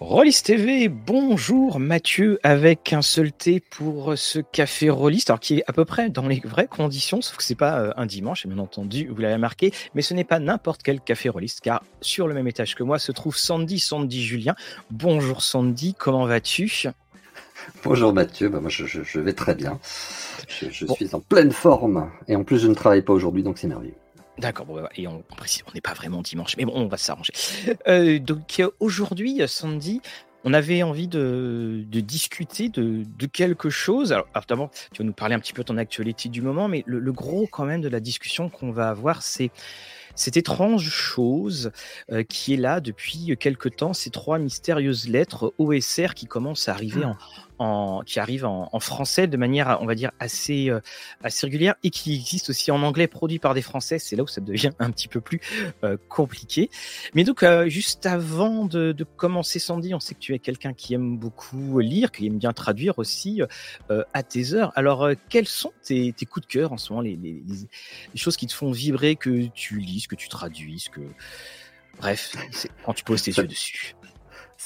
Rollis TV, bonjour Mathieu, avec un seul T pour ce café Rollis, alors qui est à peu près dans les vraies conditions, sauf que c'est pas euh, un dimanche, bien entendu, vous l'avez marqué, mais ce n'est pas n'importe quel café Rollis, car sur le même étage que moi se trouve Sandy, Sandy Julien. Bonjour Sandy, comment vas-tu? Bonjour Mathieu, bah moi je, vais très bien. Je, suis en pleine forme et en plus je ne travaille pas aujourd'hui donc c'est merveilleux. D'accord, bon, et on, on n'est pas vraiment dimanche, mais bon, on va s'arranger. Euh, donc euh, aujourd'hui, Sandy, on avait envie de, discuter de, quelque chose. Alors, d'abord, tu vas nous parler un petit peu de ton actualité du moment, mais le, gros quand même de la discussion qu'on va avoir, c'est cette étrange chose euh, qui est là depuis quelque temps, ces trois mystérieuses lettres OSR qui commencent à arriver ah. En, qui arrive en, français de manière, on va dire, assez, euh, assez régulière et qui existe aussi en anglais, produit par des Français. C'est là où ça devient un petit peu plus euh, compliqué. Mais donc, euh, juste avant de, commencer, Sandy, on sait que tu es quelqu'un qui aime beaucoup lire, qui aime bien traduire aussi à tes heures. Alors, quels sont tes, coups de cœur en ce moment, les, les, choses qui te font vibrer, que tu lises, que tu traduises, que... Bref, quand tu poses tes yeux dessus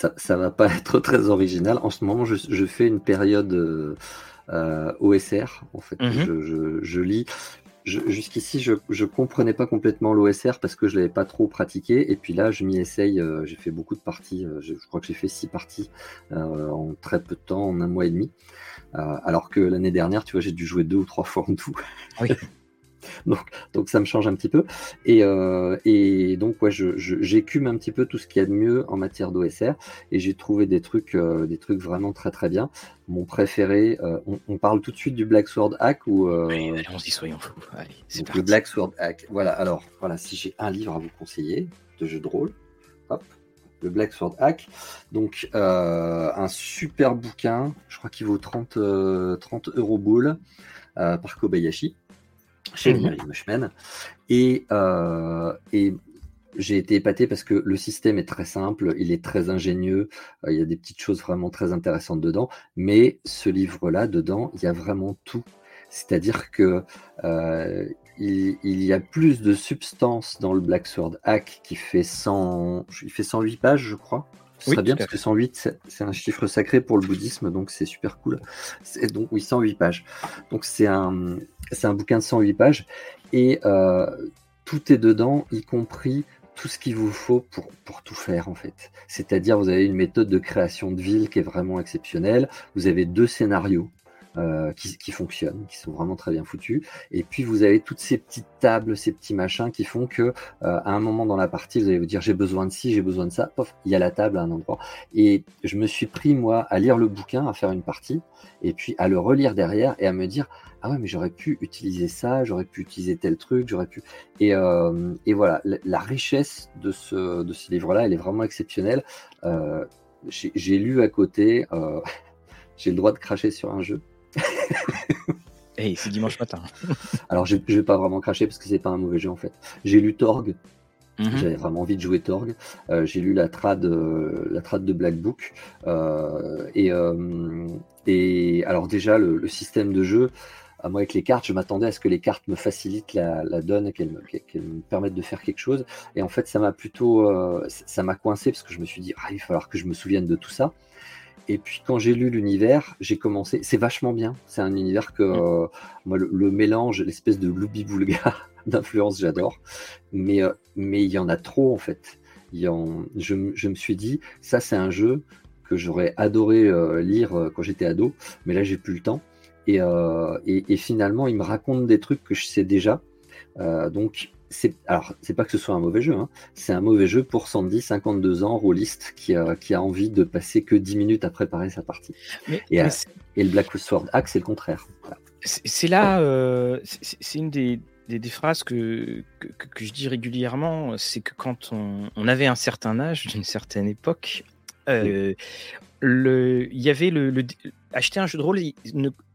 ça, ça va pas être très original. En ce moment, je, je fais une période euh, OSR. En fait, mhm. je, je, je, lis. Jusqu'ici, je ne comprenais pas complètement l'OSR parce que je l'avais pas trop pratiqué. Et puis là, je m'y essaye. Euh, j'ai fait beaucoup de parties. Euh, je, crois que j'ai fait six parties en très peu de temps, en un mois et demi. alors que l'année dernière, tu vois, j'ai dû jouer deux ou trois fois en tout. Oui. donc, donc ça me change un petit peu. Et, euh, et donc, ouais, j'écume un petit peu tout ce qu'il y a de mieux en matière d'OSR et j'ai trouvé des trucs, euh, des trucs vraiment très très bien. Mon préféré, euh, on, parle tout de suite du Black Sword Hack ou Oui, dit soyons fous. le Black Sword Hack. Voilà. Alors, voilà, si j'ai un livre à vous conseiller de jeu de rôle, hop, le Black Sword Hack. Donc, un super bouquin, je crois qu'il vaut 30, 30 euros boule par Kobayashi chez mmh. Mushman. Et, euh, et j'ai été épaté parce que le système est très simple, il est très ingénieux, euh, il y a des petites choses vraiment très intéressantes dedans, mais ce livre-là, dedans, il y a vraiment tout. C'est-à-dire que euh, il, y a plus de substance dans le Black Sword Hack qui fait 100, il fait 108 pages, je crois. Ce serait bien parce que 108, c'est un chiffre sacré pour le bouddhisme, donc c'est super cool. Donc oui, 108 pages. Donc c'est un, c'est un bouquin de 108 pages et euh, tout est dedans, y compris tout ce qu'il vous faut pour, pour tout faire en fait. C'est-à-dire vous avez une méthode de création de ville qui est vraiment exceptionnelle. Vous avez deux scénarios euh, qui, qui, fonctionnent, qui sont vraiment très bien foutus. Et puis vous avez toutes ces petites tables, ces petits machins qui font que euh, à un moment dans la partie, vous allez vous dire j'ai besoin de ci, j'ai besoin de ça. Pof, il y a la table à un endroit. Et je me suis pris moi à lire le bouquin, à faire une partie, et puis à le relire derrière et à me dire ah ouais mais j'aurais pu utiliser ça, j'aurais pu utiliser tel truc, j'aurais pu et, euh, et voilà la, richesse de ce de ce livre là, elle est vraiment exceptionnelle. Euh, j'ai lu à côté. Euh, j'ai le droit de cracher sur un jeu. hey, c'est dimanche matin. Alors, je, je vais pas vraiment cracher parce que c'est pas un mauvais jeu en fait. J'ai lu Torg. Mhm. J'avais vraiment envie de jouer Torg. Euh, j'ai lu la trad, euh, la trad de Black Book. Euh, et, et alors déjà, le, système de jeu, à moi avec les cartes, je m'attendais à ce que les cartes me facilitent la, donne et qu'elles me, me, permettent de faire quelque chose. Et en fait, ça m'a plutôt, ça m'a coincé parce que je me suis dit, ah, il va falloir que je me souvienne de tout ça. Et puis quand j'ai lu l'univers, j'ai commencé. C'est vachement bien. C'est un univers que euh, moi le, mélange, l'espèce de loubi boulga d'influence, j'adore. Mais euh, mais il y en a trop en fait. Il je, me suis dit, ça c'est un jeu que j'aurais adoré euh, lire quand j'étais ado, mais là j'ai plus le temps. Et, et, et, finalement, il me raconte des trucs que je sais déjà. donc c'est alors c'est pas que ce soit un mauvais jeu, hein. c'est un mauvais jeu pour Sandy, 52 ans, rôliste, qui a, qui a envie de passer que 10 minutes à préparer sa partie. et, le Black Sword Hack, c'est le contraire. C'est là, euh, c'est une des, des, phrases que, que, je dis régulièrement, c'est que quand on, on, avait un certain âge, d'une certaine époque, euh, le, il y avait le, acheter un jeu de rôle,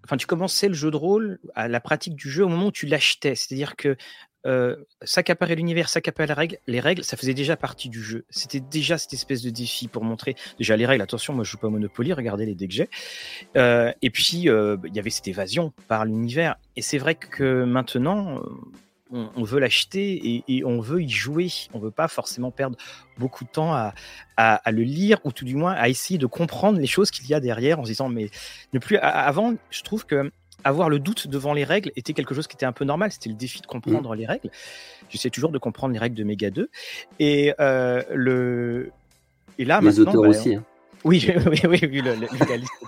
enfin tu commençais le jeu de rôle à la pratique du jeu au moment où tu l'achetais, c'est-à-dire que euh, s'accaparer l'univers, s'accaparer les règles, les règles, ça faisait déjà partie du jeu. C'était déjà cette espèce de défi pour montrer déjà les règles. Attention, moi je joue pas Monopoly, regardez les dés. Euh, et puis euh, il y avait cette évasion par l'univers. Et c'est vrai que maintenant, on, veut l'acheter et, on veut y jouer. On veut pas forcément perdre beaucoup de temps à, à, le lire ou tout du moins à essayer de comprendre les choses qu'il y a derrière en se disant mais ne plus avant je trouve que avoir le doute devant les règles était quelque chose qui était un peu normal. C'était le défi de comprendre mmh. les règles. J'essaie toujours de comprendre les règles de Mega 2. Et euh, le et là les auteurs bah, aussi. Hein. Oui, oui, oui, vu le, le,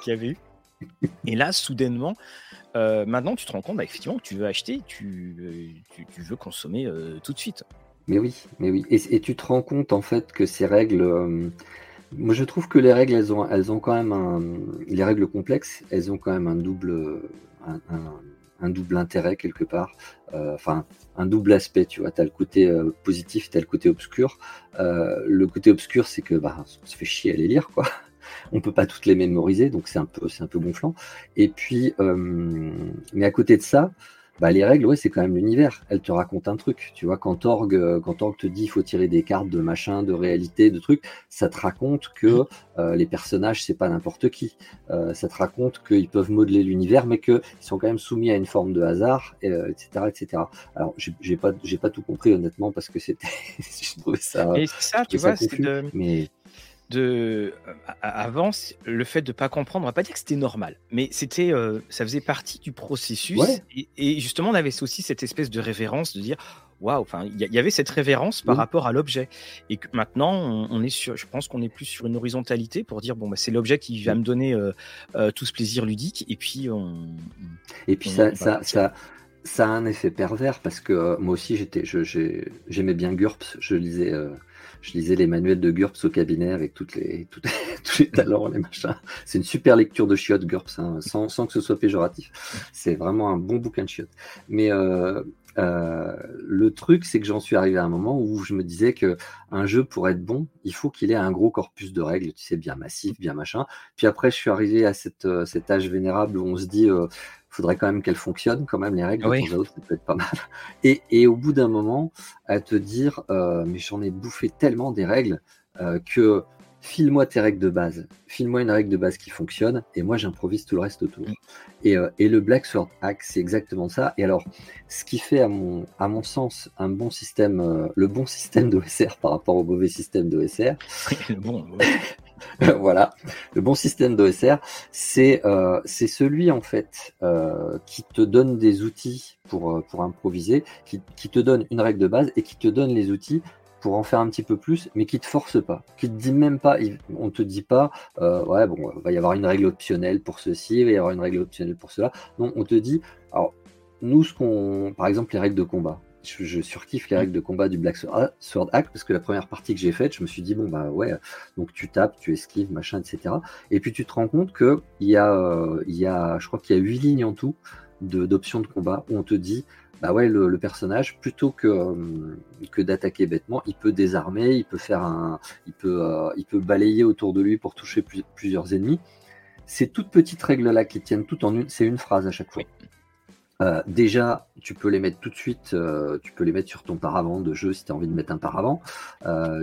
qu'il y avait eu. Et là, soudainement, euh, maintenant, tu te rends compte, bah, effectivement, que tu veux acheter, tu, euh, tu, veux consommer euh, tout de suite. Mais oui, mais oui. Et, tu te rends compte, en fait, que ces règles. Moi, je trouve que les règles, elles ont, elles ont quand même un. Les règles complexes, elles ont quand même un double. Un, double intérêt quelque part, enfin un double aspect, tu vois, tu as le côté positif, tu as le côté obscur. le côté obscur, c'est que bah, on se fait chier à les lire, quoi on peut pas toutes les mémoriser, donc c'est un peu, c'est un peu gonflant. Et puis, euh, mais à côté de ça, bah, les règles, ouais, c'est quand même l'univers. Elles te racontent un truc. Tu vois, quand Org, euh, quand Org te dit il faut tirer des cartes de machin, de réalité, de trucs, ça te raconte que euh, les personnages, c'est pas n'importe qui. ça te raconte qu'ils peuvent modeler l'univers, mais qu'ils sont quand même soumis à une forme de hasard, etc., etc. Alors, j'ai pas, j'ai pas tout compris honnêtement parce que c'était, je trouvais ça. Et ça, tu vois, c'est de... mais de euh, avant le fait de pas comprendre on va pas dire que c'était normal mais c'était euh, ça faisait partie du processus. Et, justement on avait aussi cette espèce de révérence de dire waouh enfin il y, avait cette révérence par rapport à l'objet. Et que maintenant on, est sur je pense qu'on est plus sur une horizontalité pour dire bon bah, c'est l'objet qui va me donner euh, tout ce plaisir ludique. Et puis on, et puis ça, ça, ça ça a un effet pervers parce que moi aussi j'étais j'aimais bien GURPS. Je lisais je lisais les manuels de GURPS au cabinet avec toutes les, tous les talents, les machins. C'est une super lecture de chiottes GURPS, hein, sans, sans, que ce soit péjoratif. C'est vraiment un bon bouquin de chiottes. Mais euh, euh, le truc, c'est que j'en suis arrivé à un moment où je me disais que un jeu pour être bon, il faut qu'il ait un gros corpus de règles, tu sais, bien massif, bien machin. Puis après, je suis arrivé à cette, euh, cet âge vénérable où on se dit, faudrait quand même qu'elles fonctionnent, quand même les règles. De temps ça peut être pas mal. Et, et au bout d'un moment, à te dire, euh, mais j'en ai bouffé tellement des règles que file-moi tes règles de base, file-moi une règle de base qui fonctionne, et moi j'improvise tout le reste autour. Et, euh, et, le Black Sword Hack, c'est exactement ça. Et alors, ce qui fait à mon, à mon sens un bon système, euh, le bon système d'OSR par rapport au mauvais système d'OSR, bon, voilà, le bon système d'OSR, c'est euh, c'est celui en fait qui te donne des outils pour, pour improviser, qui, te donne une règle de base et qui te donne les outils pour en faire un petit peu plus, mais qui te force pas, qui te dit même pas, on te dit pas, euh, ouais bon, il va y avoir une règle optionnelle pour ceci, il va y avoir une règle optionnelle pour cela. Non, on te dit, alors nous ce qu'on, par exemple les règles de combat, je, surkiffe les règles de combat du Black Sword Hack parce que la première partie que j'ai faite, je me suis dit bon bah ouais, donc tu tapes, tu esquives, machin, etc. Et puis tu te rends compte que il y a, euh, il y a, je crois qu'il y a huit lignes en tout d'options de, combat où on te dit bah ouais, le, personnage, plutôt que, euh, que d'attaquer bêtement, il peut désarmer, il peut faire un, il peut, euh, il peut balayer autour de lui pour toucher plusieurs ennemis. Ces toutes petites règles-là qui tiennent tout en une, c'est une phrase à chaque fois. Euh, déjà, tu peux les mettre tout de suite, tu peux les mettre sur ton paravent de jeu si tu as envie de mettre un paravent.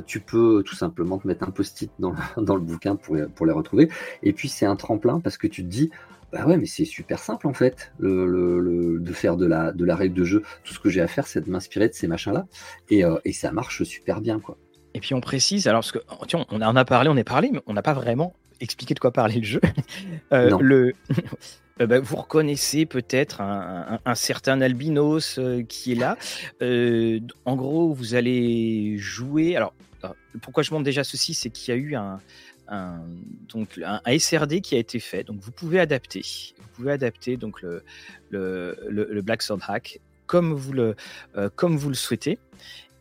tu peux tout simplement te mettre un post-it dans, dans, le bouquin pour, pour les retrouver. Et puis c'est un tremplin parce que tu te dis, bah ouais, mais c'est super simple en fait, le, de faire de la, de la règle de jeu. Tout ce que j'ai à faire, c'est de m'inspirer de ces machins-là. Et, euh, et, ça marche super bien, quoi. Et puis on précise, alors parce que tiens, on en a parlé, on est parlé, mais on n'a pas vraiment expliqué de quoi parlait le jeu. Euh, le, euh, bah, vous reconnaissez peut-être un, certain albinos qui est là. en gros, vous allez jouer. Alors, pourquoi je montre déjà ceci, c'est qu'il y a eu un, donc un, SRD qui a été fait. Donc vous pouvez adapter. Vous pouvez adapter donc le, le, le, Black Sword Hack comme vous le, euh, comme vous le souhaitez.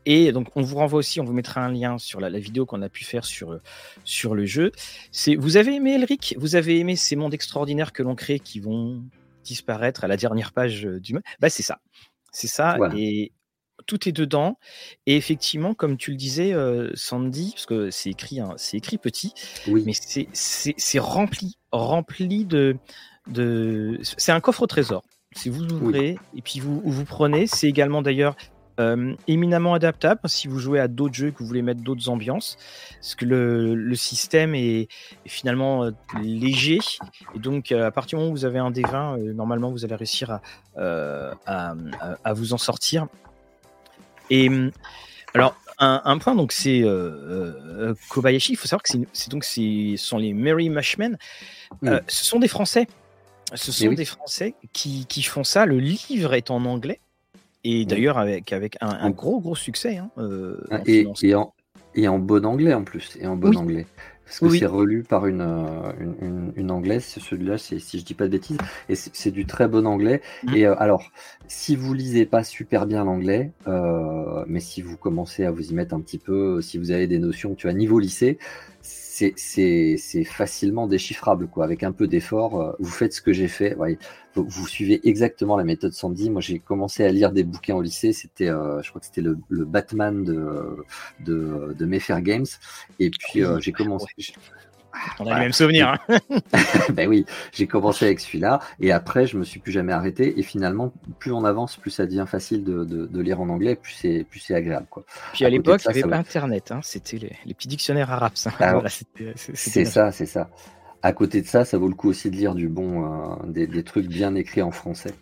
Et donc, on vous renvoie aussi, on vous mettra un lien sur la, vidéo qu'on a pu faire sur, sur le jeu. C'est, vous avez aimé Elric? Vous avez aimé ces mondes extraordinaires que l'on crée qui vont disparaître à la dernière page du Bah, c'est ça. C'est ça. Et tout est dedans. Et effectivement, comme tu le disais, euh, Sandy, parce que c'est écrit, hein, c'est écrit petit, mais c'est rempli, rempli de, de... c'est un coffre au trésor. Si vous ouvrez et puis vous vous prenez, c'est également d'ailleurs euh, éminemment adaptable si vous jouez à d'autres jeux que vous voulez mettre d'autres ambiances, parce que le, le système est, finalement euh, léger et donc à partir du moment où vous avez un D20, normalement vous allez réussir à, à, à vous en sortir Et alors, un, point, donc c'est Kobayashi. Il faut savoir que c'est donc ce sont les Merry Mushmen. Mm. ce sont des Français. Ce sont des Français qui, qui, font ça. Le livre est en anglais. Et d'ailleurs, avec, avec un, gros, gros succès. Hein, ah, et, et, en, et, en, bon anglais en plus. Et en bon anglais. Parce que c'est relu par une, euh, une, une, anglaise, celui-là, si je dis pas de bêtises, et c'est du très bon anglais. Mmh. Et euh, alors, si vous lisez pas super bien l'anglais, euh, mais si vous commencez à vous y mettre un petit peu, si vous avez des notions, tu as niveau lycée, c'est facilement déchiffrable, quoi. Avec un peu d'effort, euh, vous faites ce que j'ai fait. vous, suivez exactement la méthode Sandy. Moi, j'ai commencé à lire des bouquins au lycée. C'était, euh, je crois que c'était le, Batman de, de, de Mayfair Games. Et puis, euh, j'ai commencé. On a le même souvenir. Hein. ben oui, j'ai commencé avec celui-là et après je me suis plus jamais arrêté et finalement plus on avance, plus ça devient facile de, lire en anglais, plus c'est plus c'est agréable quoi. Puis à, l'époque il n'y avait pas Internet, hein. c'était les, petits dictionnaires arabes. Ah c'est ça, c'est ça. À côté de ça, ça vaut le coup aussi de lire du bon, euh, des trucs bien écrits en français.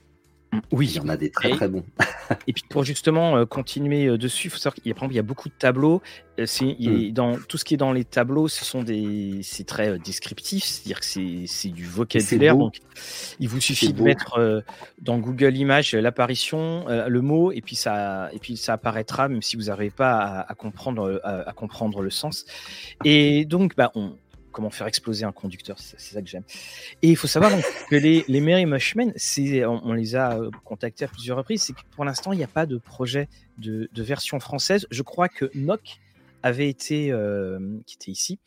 Oui. Il y en a des très très bons. et puis pour justement euh, continuer euh, dessus, il faut savoir qu'il y a, il y a beaucoup de tableaux. Euh, c'est, mm. dans, tout ce qui est dans les tableaux, ce sont des, c'est très descriptif, c'est-à-dire que c'est, c'est du vocabulaire. Donc, il vous suffit de mettre dans Google Images l'apparition, le mot, et puis ça, et puis ça apparaîtra, même si vous n'arrivez pas à, comprendre, à, comprendre le sens. Et donc, bah, on, comment faire exploser un conducteur, c'est ça que j'aime. Et il faut savoir que les, les Mary Mushmen, on, on, les a euh, contactés à plusieurs reprises, c'est que pour l'instant, il n'y a pas de projet de, version française. Je crois que Nock avait été, euh, qui était ici,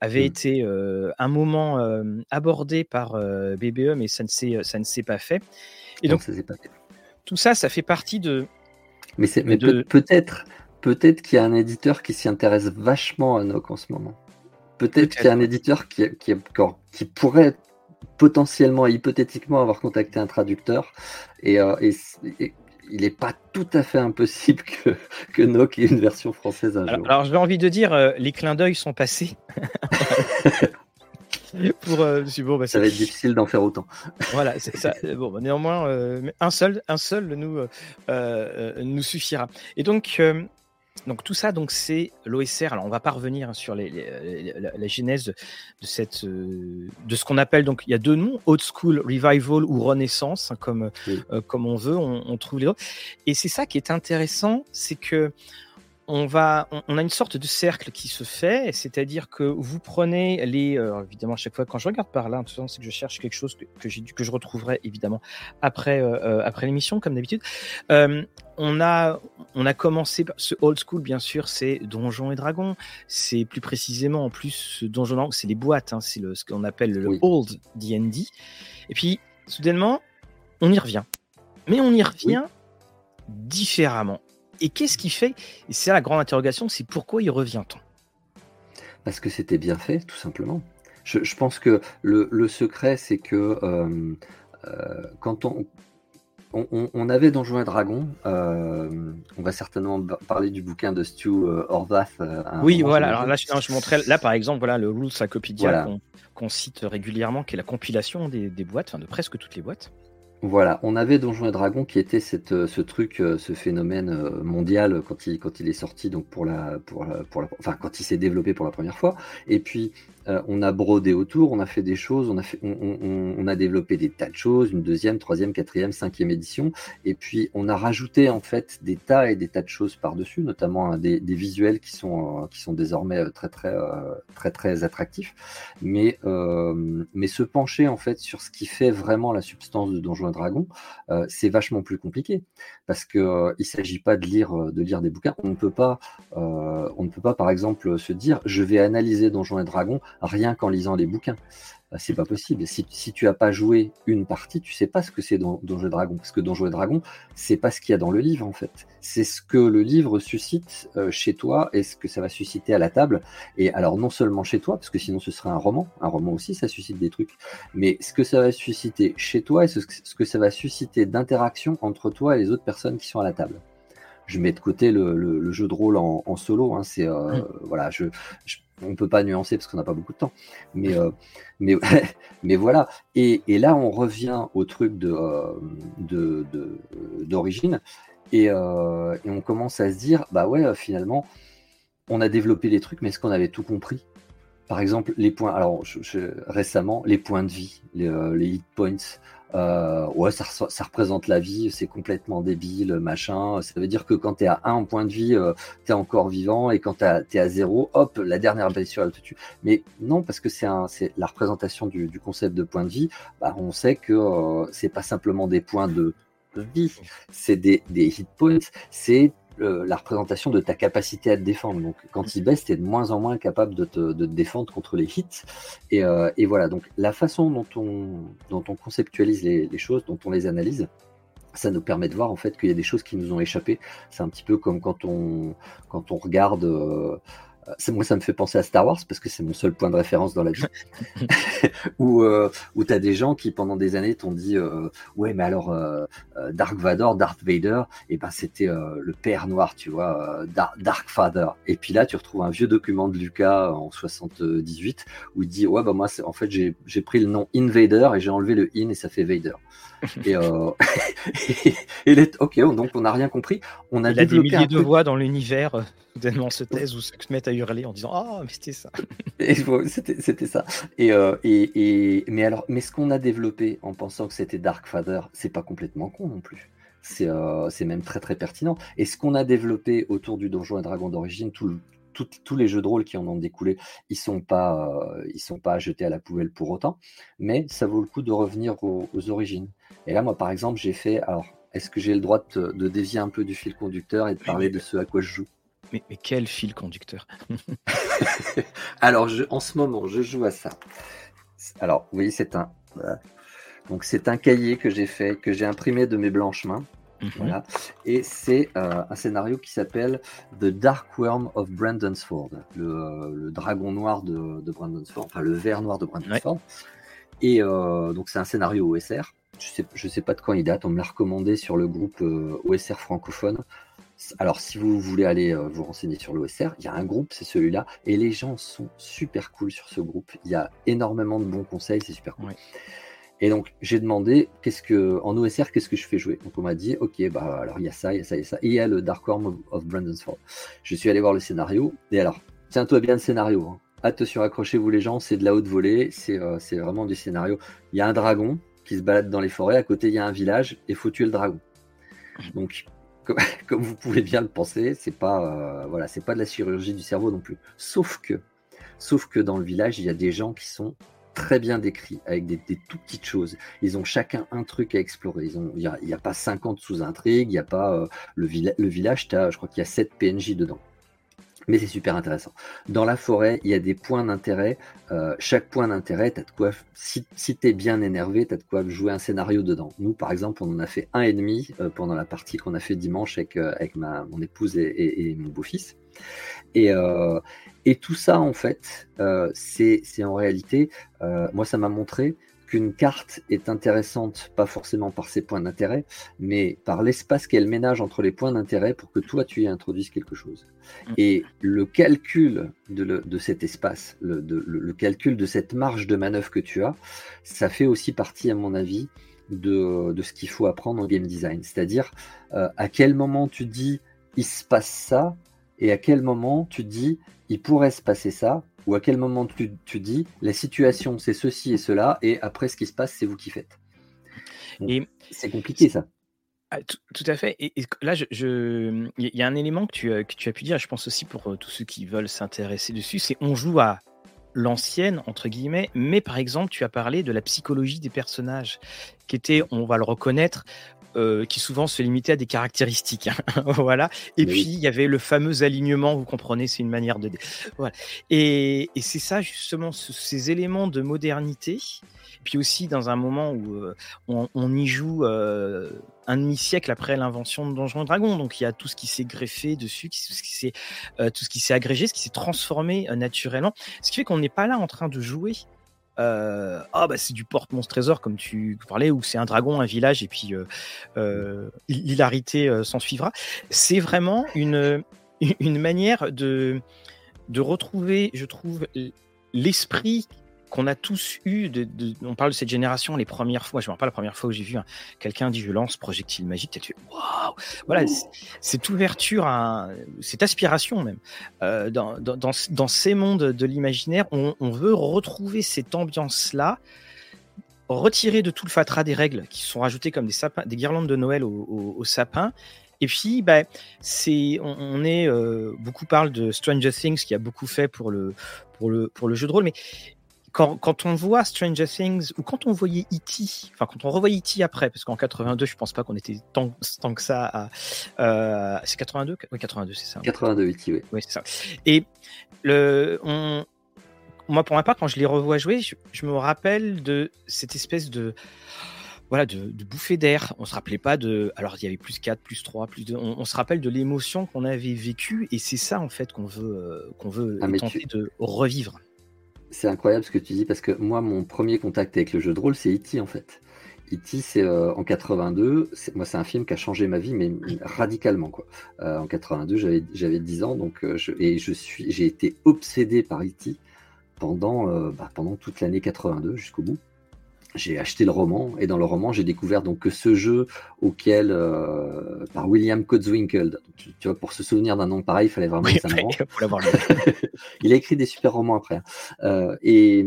avait hmm. été euh, un moment abordé par BBE, mais ça ne s'est pas fait. Et donc, tout ça, ça fait partie de. Mais, mais peut-être peut-être qu'il y a un éditeur qui s'y intéresse vachement à Nock en ce moment. Peut-être qu'il y a un éditeur qui, qui, pourrait potentiellement, hypothétiquement, avoir contacté un traducteur. Et, euh, il n'est pas tout à fait impossible que, que Nock ait une version française un alors, jour. Alors, j'ai envie de dire, euh, les clins d'œil sont passés. Pour, euh, bon, bah, ça va être difficile d'en faire autant. Voilà, c'est ça. Bon, bah, néanmoins, un seul, un seul nous, nous suffira. Et donc, donc tout ça, donc c'est l'OSR. Alors on va pas revenir sur les, la, genèse de cette, euh, de ce qu'on appelle donc il y a deux noms, old school revival ou renaissance, hein, comme euh, comme on veut, on, on trouve les autres. Et c'est ça qui est intéressant, c'est que on va, on, a une sorte de cercle qui se fait, c'est-à-dire que vous prenez les, euh, évidemment à chaque fois quand je regarde par là, tout c'est que je cherche quelque chose que, que j'ai que je retrouverai évidemment après euh, euh, après l'émission comme d'habitude. on a on a commencé par ce old school bien sûr, c'est Donjons et Dragons, c'est plus précisément en plus ce Donjon c'est les boîtes, hein, c'est ce qu'on appelle le old D&D. Et puis soudainement, on y revient, mais on y revient différemment. Et qu'est-ce qui fait? Et c'est la grande interrogation, c'est pourquoi il revient-on Parce que c'était bien fait, tout simplement. Je, pense que le, secret, c'est que euh, euh, quand on, on, avait Donjons et Dragons, euh, on va certainement parler du bouquin de Stu Horvath. oui, voilà. Alors là, je, montrais, là, par exemple, voilà le Rules Cyclopedia qu'on cite régulièrement, qui est la compilation des, des boîtes, enfin de presque toutes les boîtes. Voilà, on avait Donjons et Dragons qui était euh, ce truc, euh, ce phénomène euh, mondial quand il, quand il est sorti, donc pour la, pour pour la, enfin quand il s'est développé pour la première fois. Et puis euh, on a brodé autour, on a fait des choses, on a, fait, on, a développé des tas de choses, une deuxième, troisième, quatrième, cinquième édition, et puis on a rajouté en fait des tas et des tas de choses par-dessus, notamment hein, des, visuels qui sont, euh, qui sont désormais euh, très très très très attractifs, mais mais se pencher en fait sur ce qui fait vraiment la substance de Donjons et Dragons, c'est vachement plus compliqué. Parce que il s'agit pas de lire de lire des bouquins, on ne peut pas on ne peut pas par exemple se dire je vais analyser Donjons et Dragons rien qu'en lisant les bouquins. Bah, c'est pas possible. Si, si tu as pas joué une partie, tu sais pas ce que c'est Donjons et Dragons. Parce que Donjons et Dragons, c'est pas ce qu'il y a dans le livre en fait. C'est ce que le livre suscite euh, chez toi et ce que ça va susciter à la table. Et alors non seulement chez toi, parce que sinon ce serait un roman. Un roman aussi, ça suscite des trucs. Mais ce que ça va susciter chez toi et ce, que ça va susciter d'interaction entre toi et les autres personnes qui sont à la table je mets de côté le, jeu de rôle en, solo. Hein, c'est euh, mmh. voilà, je, je, on peut pas nuancer parce qu'on n'a pas beaucoup de temps. Mais, euh, mais, mais voilà. Et, là, on revient au truc de, euh, d'origine. Et, on commence à se dire, bah ouais, finalement, on a développé les trucs, mais est-ce qu'on avait tout compris? Par exemple, les points, alors récemment, les points de vie, les, les hit points, euh, ouais, ça, ça, représente la vie, c'est complètement débile, machin. Ça veut dire que quand t'es à un point de vie, euh, t'es encore vivant, et quand t'es à zéro, hop, la dernière blessure, elle te tue. Mais non, parce que c'est la représentation du, du, concept de point de vie. Bah, on sait que euh, c'est pas simplement des points de vie, c'est des, des hit points, c'est la représentation de ta capacité à te défendre. Donc, quand il baisse, tu es de moins en moins capable de te, défendre contre les hits. Euh, et, voilà, donc la façon dont on, dont on conceptualise les, choses, dont on les analyse, ça nous permet de voir en fait qu'il y a des choses qui nous ont échappé. C'est un petit peu comme quand on, quand on regarde. Euh, moi, ça me fait penser à Star Wars parce que c'est mon seul point de référence dans la vie. où euh, où tu as des gens qui, pendant des années, t'ont dit euh, Ouais, mais alors, euh, Dark Vador, Darth Vader, et eh ben, c'était le père noir, tu vois, Dark Father. Et puis là, tu retrouves un vieux document de Lucas en 78 où il dit Ouais, bah, moi, en fait, j'ai pris le nom Invader et j'ai enlevé le in et ça fait Vader. Et, euh, et, ok, donc on n'a rien compris. On a, il a des milliers de voix dans l'univers, soudainement se taisent ou se mettent à hurler en disant Ah, mais c'était ça. c'était ça. Et, euh, et, mais alors, mais ce qu'on a développé en pensant que c'était Dark Father, c'est pas complètement con non plus. C'est euh, même très très pertinent. Et ce qu'on a développé autour du Donjon et Dragon d'origine, tout, tous les jeux de rôle qui en ont découlé, ils sont pas, euh, ils sont pas jetés à la poubelle pour autant, mais ça vaut le coup de revenir aux, origines. Et là, moi, par exemple, j'ai fait. Alors, est-ce que j'ai le droit de, dévier un peu du fil conducteur et de parler de ce à quoi je joue? Mais, quel fil conducteur? Alors, en ce moment, je joue à ça. Alors, vous voyez, c'est un. Donc, c'est un cahier que j'ai fait, que j'ai imprimé de mes blanches mains. Mhm. Voilà. Et c'est euh, un scénario qui s'appelle The Dark Worm of Brandon's Ford, le, euh, le dragon noir de, de Brandon's Ford, enfin le ver noir de Brandon's Ford. Et euh, donc c'est un scénario OSR. Je sais, je sais pas de quand il date, on me l'a recommandé sur le groupe OSR francophone. Alors, si vous voulez aller vous renseigner sur l'OSR, il y a un groupe, c'est celui-là, et les gens sont super cool sur ce groupe. Il y a énormément de bons conseils, c'est super cool. Et donc, j'ai demandé, qu'est-ce que, en OSR, qu'est-ce que je fais jouer? Donc, on m'a dit, OK, bah, alors, il y a ça, il y a ça, il y a ça. Et il y a le Dark Worm of, Brandon's Fall. Je suis allé voir le scénario. Et alors, tiens-toi bien le scénario. Hein. Attention, accrochez-vous les gens, c'est de la haute volée. Euh, c'est vraiment du scénario. Il y a un dragon qui se balade dans les forêts. À côté, il y a un village et faut tuer le dragon. Donc, comme, vous pouvez bien le penser, c'est pas, euh, voilà, c'est pas de la chirurgie du cerveau non plus. Sauf que, sauf que dans le village, il y a des gens qui sont très bien décrit, avec des, tout petites choses. Ils ont chacun un truc à explorer. Il n'y a, pas 50 sous-intrigues, il n'y a pas euh, le, le, village, as, je crois qu'il y a 7 PNJ dedans. Mais c'est super intéressant. Dans la forêt, il y a des points d'intérêt. Euh, chaque point d'intérêt, tu as de quoi, si, si tu es bien énervé, tu as de quoi jouer un scénario dedans. Nous, par exemple, on en a fait un et demi euh, pendant la partie qu'on a fait dimanche avec, avec ma, mon épouse et, mon beau-fils. Et, et tout ça, en fait, euh, c'est en réalité, euh, moi, ça m'a montré qu'une carte est intéressante, pas forcément par ses points d'intérêt, mais par l'espace qu'elle ménage entre les points d'intérêt pour que toi, tu y introduises quelque chose. Mm. Et le calcul de, cet espace, le, calcul de cette marge de manœuvre que tu as, ça fait aussi partie, à mon avis, de, ce qu'il faut apprendre en game design. C'est-à-dire, euh, à quel moment tu dis, il se passe ça, et à quel moment tu dis il pourrait se passer ça, ou à quel moment tu, tu dis la situation c'est ceci et cela, et après ce qui se passe c'est vous qui faites. c'est compliqué ça. Ah, tout, à fait. Et, là, il je, y a un élément que tu, que tu, as pu dire, je pense aussi pour euh, tous ceux qui veulent s'intéresser dessus, c'est on joue à l'ancienne, entre guillemets, mais par exemple, tu as parlé de la psychologie des personnages, qui était, on va le reconnaître, euh, qui souvent se limitait à des caractéristiques. Hein. voilà. Et puis, il y avait le fameux alignement, vous comprenez, c'est une manière de. Voilà. Et, c'est ça, justement, ces éléments de modernité. Puis aussi, dans un moment où euh, on, y joue euh, un demi-siècle après l'invention de Donjons et Dragons. Donc, il y a tout ce qui s'est greffé dessus, tout ce qui s'est, tout ce qui s'est agrégé, ce qui s'est transformé naturellement. Ce qui fait qu'on n'est pas là en train de jouer euh, ah bah c'est du porte-monstre trésor comme tu parlais ou c'est un dragon un village et puis euh, euh, l'hilarité s'en suivra c'est vraiment une une manière de de retrouver je trouve l'esprit qu'on a tous eu, de, on parle de cette génération, les premières fois, je me rappelle la première fois où j'ai vu quelqu'un dit je lance projectile magique, tu fais waouh Voilà, cette ouverture, à, cette aspiration même, euh, dans, dans, dans, ces mondes de l'imaginaire, on, veut retrouver cette ambiance-là, retirer de tout le fatras des règles qui sont rajoutées comme des, sapins, des guirlandes de Noël au, sapin. Et puis, bah, c'est, on, est euh, beaucoup parle de Stranger Things qui a beaucoup fait pour le, pour le, pour le jeu de rôle, mais quand, on voit Stranger Things ou quand on voyait E.T., enfin quand on revoyait E.T. après, parce qu'en 82, je pense pas qu'on était tant, tant, que ça à. Euh, c'est 82 Oui, 82, c'est ça. 82 E.T., oui. Oui, c'est ça. Et le, on, moi, pour ma part, quand je les revois jouer, je, me rappelle de cette espèce de voilà, de, bouffée d'air. On se rappelait pas de. Alors, il y avait plus 4, plus 3, plus 2. On, se rappelle de l'émotion qu'on avait vécue et c'est ça, en fait, qu'on veut, euh, qu'on veut ah, tenter de revivre. C'est incroyable ce que tu dis parce que moi, mon premier contact avec le jeu de rôle, c'est E.T. en fait. E.T. c'est euh, en 82. Moi, c'est un film qui a changé ma vie, mais radicalement quoi. Euh, en 82, j'avais j'avais 10 ans, donc euh, et je suis j'ai été obsédé par E.T. pendant bah, pendant toute l'année 82 jusqu'au bout j'ai acheté le roman et dans le roman j'ai découvert donc que ce jeu auquel euh, par William Cotswinkle tu, vois pour se souvenir d'un nom pareil il fallait vraiment oui, il a écrit des super romans après hein. euh, et,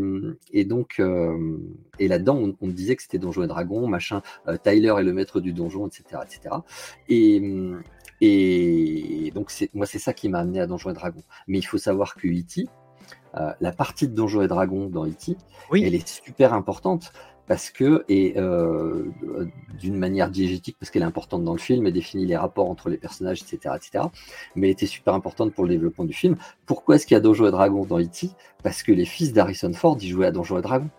et, donc euh, et là-dedans on, on, disait que c'était Donjons et Dragons machin Tyler est le maître du donjon etc etc et et donc moi c'est ça qui m'a amené à Donjons et Dragons mais il faut savoir que E.T. la partie de Donjons et Dragons dans E.T. Oui. elle est super importante parce que, et euh, d'une manière diégétique, parce qu'elle est importante dans le film, elle définit les rapports entre les personnages, etc., etc., mais elle était super importante pour le développement du film. Pourquoi est-ce qu'il y a Donjons et Dragons dans E.T. Parce que les fils d'Harrison Ford, ils jouaient à Donjons et Dragons.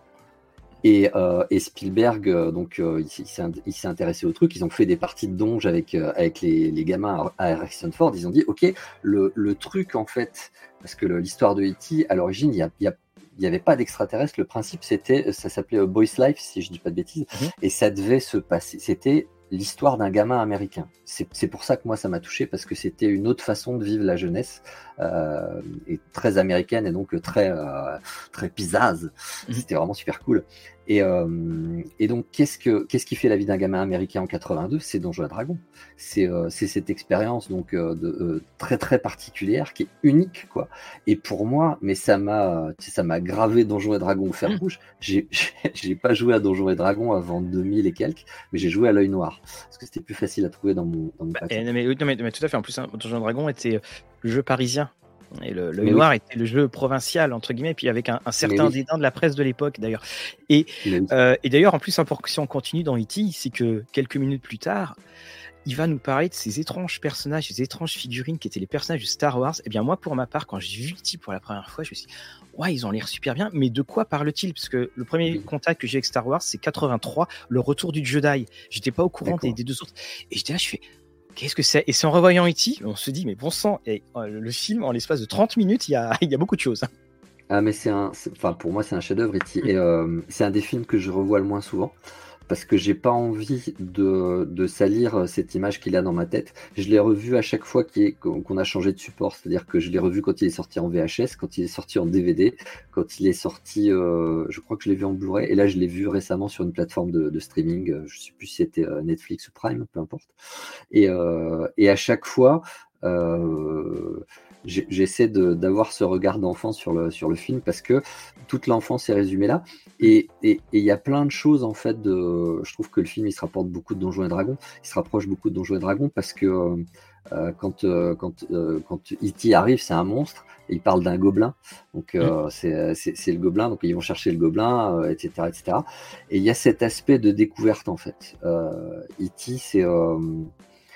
Et, euh, Spielberg, euh, donc, il, s'est intéressé au truc. Ils ont fait des parties de donge avec, avec les, gamins à Harrison Ford. Ils ont dit, OK, le, truc, en fait, parce que l'histoire de E.T., à l'origine, il y a, y a il n'y avait pas d'extraterrestre. Le principe, c'était, ça s'appelait euh, Boy's Life, si je dis pas de bêtises, mhm. et ça devait se passer. C'était l'histoire d'un gamin américain. C'est pour ça que moi ça m'a touché parce que c'était une autre façon de vivre la jeunesse euh, et très américaine et donc très euh, très pizzazz. Mhm. C'était vraiment super cool. Et, euh, et donc, qu'est-ce, que, qu'est-ce qui fait la vie d'un gamin américain en 82 C'est Donjons et Dragons. C'est, euh, c'est cette expérience donc euh, de, très très particulière qui est unique quoi. Et pour moi, mais ça m'a ça m'a gravé Donjons et Dragons au fer mmh. rouge. J'ai, j'ai pas joué à Donjons et Dragons avant 2000 et quelques, mais j'ai joué à l'œil noir parce que c'était plus facile à trouver dans mon. Dans mon bah, mais, mais, tout à fait. En plus, hein, Donjons et Dragons était le jeu parisien et le, le Noir était le jeu provincial, entre guillemets, puis avec un, certain dédain de la presse de l'époque, d'ailleurs. Et, euh, et d'ailleurs, en plus, si on continue dans E.T., c'est que quelques minutes plus tard, il va nous parler de ces étranges personnages, ces étranges figurines qui étaient les personnages de Star Wars. Et eh bien, moi, pour ma part, quand j'ai vu E.T. pour la première fois, je me suis dit, ouais, ils ont l'air super bien, mais de quoi parle-t-il Parce que le premier contact que j'ai avec Star Wars, c'est 83, le retour du Jedi. J'étais pas au courant des, des, deux autres. Et j'étais là, je fais, Qu'est-ce que c'est? Et c'est en revoyant E.T., on se dit, mais bon sang, euh, le film, en l'espace de 30 minutes, il y a, beaucoup de choses. Ah, mais c'est un. Enfin, pour moi, c'est un chef-d'œuvre, E.T. Et euh, c'est un des films que je revois le moins souvent parce que j'ai pas envie de, salir cette image qu'il a dans ma tête. Je l'ai revu à chaque fois qu'on a changé de support, c'est-à-dire que je l'ai revu quand il est sorti en VHS, quand il est sorti en DVD, quand il est sorti, euh, je crois que je l'ai vu en Blu-ray, et là je l'ai vu récemment sur une plateforme de, streaming, je sais plus si c'était euh, Netflix ou Prime, peu importe. Et, euh, à chaque fois, euh, j'essaie d'avoir ce regard d'enfant sur le, sur le film parce que toute l'enfance est résumée là. Et il y a plein de choses, en fait, de, je trouve que le film, il se rapporte beaucoup de Donjons et Dragons. Il se rapproche beaucoup de Donjons et Dragons parce que euh, quand, euh, quand, euh, quand E.T. arrive, c'est un monstre. Et il parle d'un gobelin. Donc, c'est le gobelin. Donc, ils vont chercher le gobelin, etc., etc. Et il y a cet aspect de découverte, en fait. E.T., c'est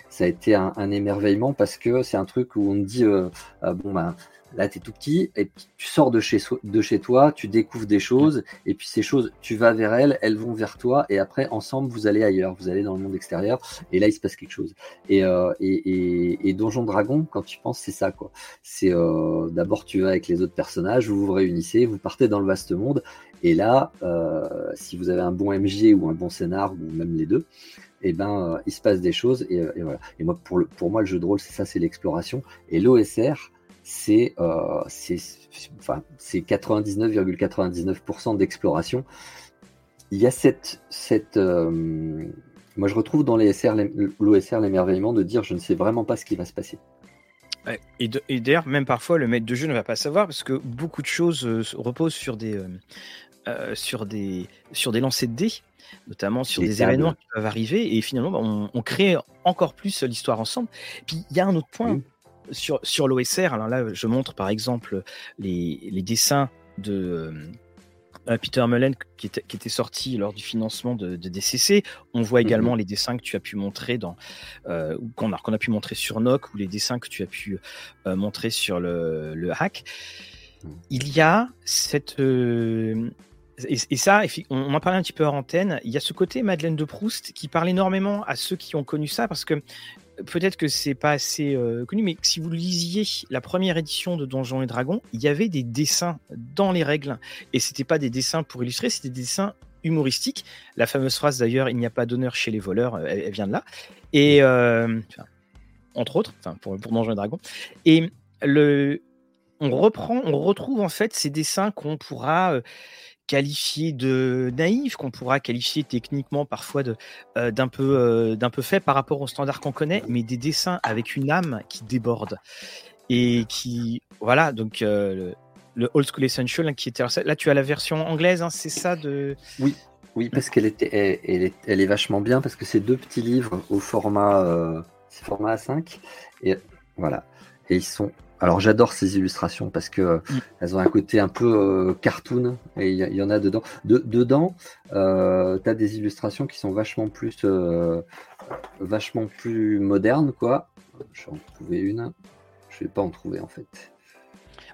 ça a été un, émerveillement parce que c'est un truc où on dit euh, ah, bon ben là tu es tout petit et tu sors de chez, de chez toi, tu découvres des choses et puis ces choses, tu vas vers elles, elles vont vers toi et après ensemble vous allez ailleurs, vous allez dans le monde extérieur et là il se passe quelque chose. Et, euh, et, et, Donjon Dragon, quand tu penses, c'est ça quoi. C'est euh, d'abord tu vas avec les autres personnages, vous vous réunissez, vous partez dans le vaste monde et là, si vous avez un bon MJ ou un bon scénar ou même les deux, et eh ben, euh, il se passe des choses. Et, euh, voilà. Et moi, pour, pour moi, le jeu de rôle, c'est ça, c'est l'exploration. Et l'OSR, c'est enfin, 99,99% d'exploration. Il y a cette, cette moi je retrouve dans l'OSR l'émerveillement de dire je ne sais vraiment pas ce qui va se passer. Et, d'ailleurs, même parfois, le maître de jeu ne va pas savoir parce que beaucoup de choses reposent sur des, sur des, sur des lancers de dés notamment sur des, événements qui peuvent arriver, et finalement, bah, on, crée encore plus l'histoire ensemble. Puis il y a un autre point sur, sur l'OSR. Alors là, je montre par exemple les, les dessins de. Euh, euh, Peter Mullen qui était, qui était, sorti lors du financement de, DCC. On voit mhm. également les dessins que tu as pu montrer dans euh, qu'on a, qu'on a pu montrer sur NOC ou les dessins que tu as pu montrer sur le, le hack. Mhm. Il y a cette et, ça, on, en parlait un petit peu hors antenne, il y a ce côté Madeleine de Proust qui parle énormément à ceux qui ont connu ça, parce que euh, peut-être que c'est pas assez euh, connu, mais si vous lisiez la première édition de Donjons et Dragons, il y avait des dessins dans les règles, et c'était pas des dessins pour illustrer, c'était des dessins humoristiques. La fameuse phrase d'ailleurs, il n'y a pas d'honneur chez les voleurs, euh, elle, vient de là. Et entre autres, pour, pour Donjons et Dragons. Et le, on reprend, on retrouve en fait ces dessins qu'on pourra qualifié de naïf, qu'on pourra qualifier techniquement parfois euh, d'un peu, euh, d'un peu fait par rapport aux standards qu'on connaît, mais des dessins avec une âme qui déborde et qui, voilà, donc euh, le, Old School Essential hein, qui était là, tu as la version anglaise, hein, c'est ça de Oui. Oui, parce qu'elle était, elle, est, elle, est, vachement bien parce que c'est deux petits livres au format, format A5 et voilà, et ils sont alors j'adore ces illustrations parce que euh, mm. elles ont un côté un peu euh, cartoon et il y, en a dedans. dedans, euh, tu as des illustrations qui sont vachement plus, vachement plus modernes quoi. Je vais en trouver une. Je vais pas en trouver en fait.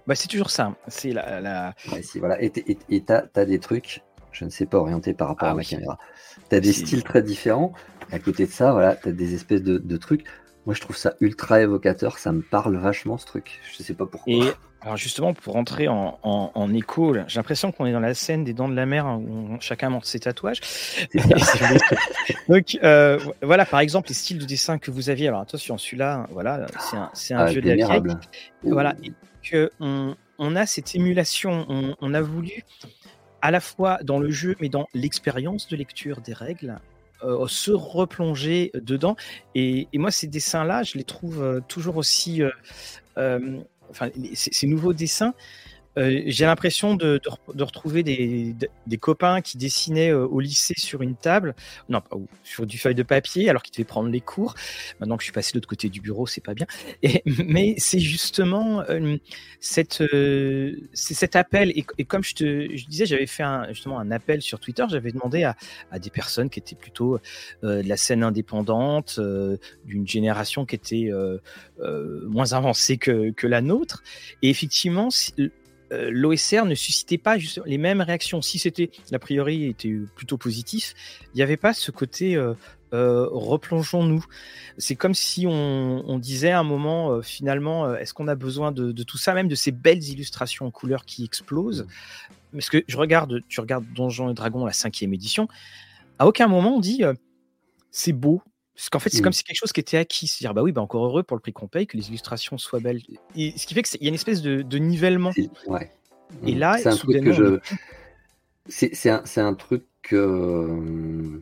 Bah c'est toujours ça. C'est la. la... voilà. Et tu as, des trucs. Je ne sais pas orientés par rapport ah à ma caméra. Tu as des styles très différents. À côté de ça, voilà, tu as des espèces de trucs. Moi, je trouve ça ultra évocateur. Ça me parle vachement ce truc. Je sais pas pourquoi. Et alors, justement, pour rentrer en, en, écho, j'ai l'impression qu'on est dans la scène des Dents de la Mer hein, où chacun montre ses tatouages. Donc, euh, voilà, par exemple, les styles de dessin que vous aviez. Alors, attention, celui-là, voilà, c'est un, c'est un ah, de la vieille. Voilà, et que on, on, a cette émulation. On, on a voulu à la fois dans le jeu, mais dans l'expérience de lecture des règles, euh, se replonger dedans. Et, moi, ces dessins-là, je les trouve euh, toujours aussi. Euh, enfin, ces nouveaux dessins, euh, j'ai l'impression de, retrouver des, copains qui dessinaient euh, au lycée sur une table, non, pas sur du feuille de papier, alors qu'ils devaient prendre les cours. Maintenant que je suis passé de l'autre côté du bureau, c'est pas bien. Mais c'est justement euh, cette, cet appel. Et, comme je te disais, j'avais fait un, justement un appel sur Twitter. J'avais demandé à, des personnes qui étaient plutôt de la scène indépendante, d'une génération qui était moins avancée que la nôtre. Et effectivement, euh, l'OSR ne suscitait pas les mêmes réactions. Si c'était, a priori, était plutôt positif, il n'y avait pas ce côté euh, euh, replongeons-nous. C'est comme si on, disait à un moment, finalement, est-ce qu'on a besoin de, tout ça, même de ces belles illustrations en couleur qui explosent? Parce que je regarde, tu regardes Donjons et Dragons, la cinquième édition, à aucun moment on dit c'est beau, parce qu'en fait, c'est comme si quelque chose qui était acquis. C'est-à-dire, bah oui, bah encore heureux pour le prix qu'on paye, que les illustrations soient belles. Et ce qui fait qu'il y a une espèce de, nivellement. Ouais. Et là, c'est un truc que je. C'est un, un, truc que.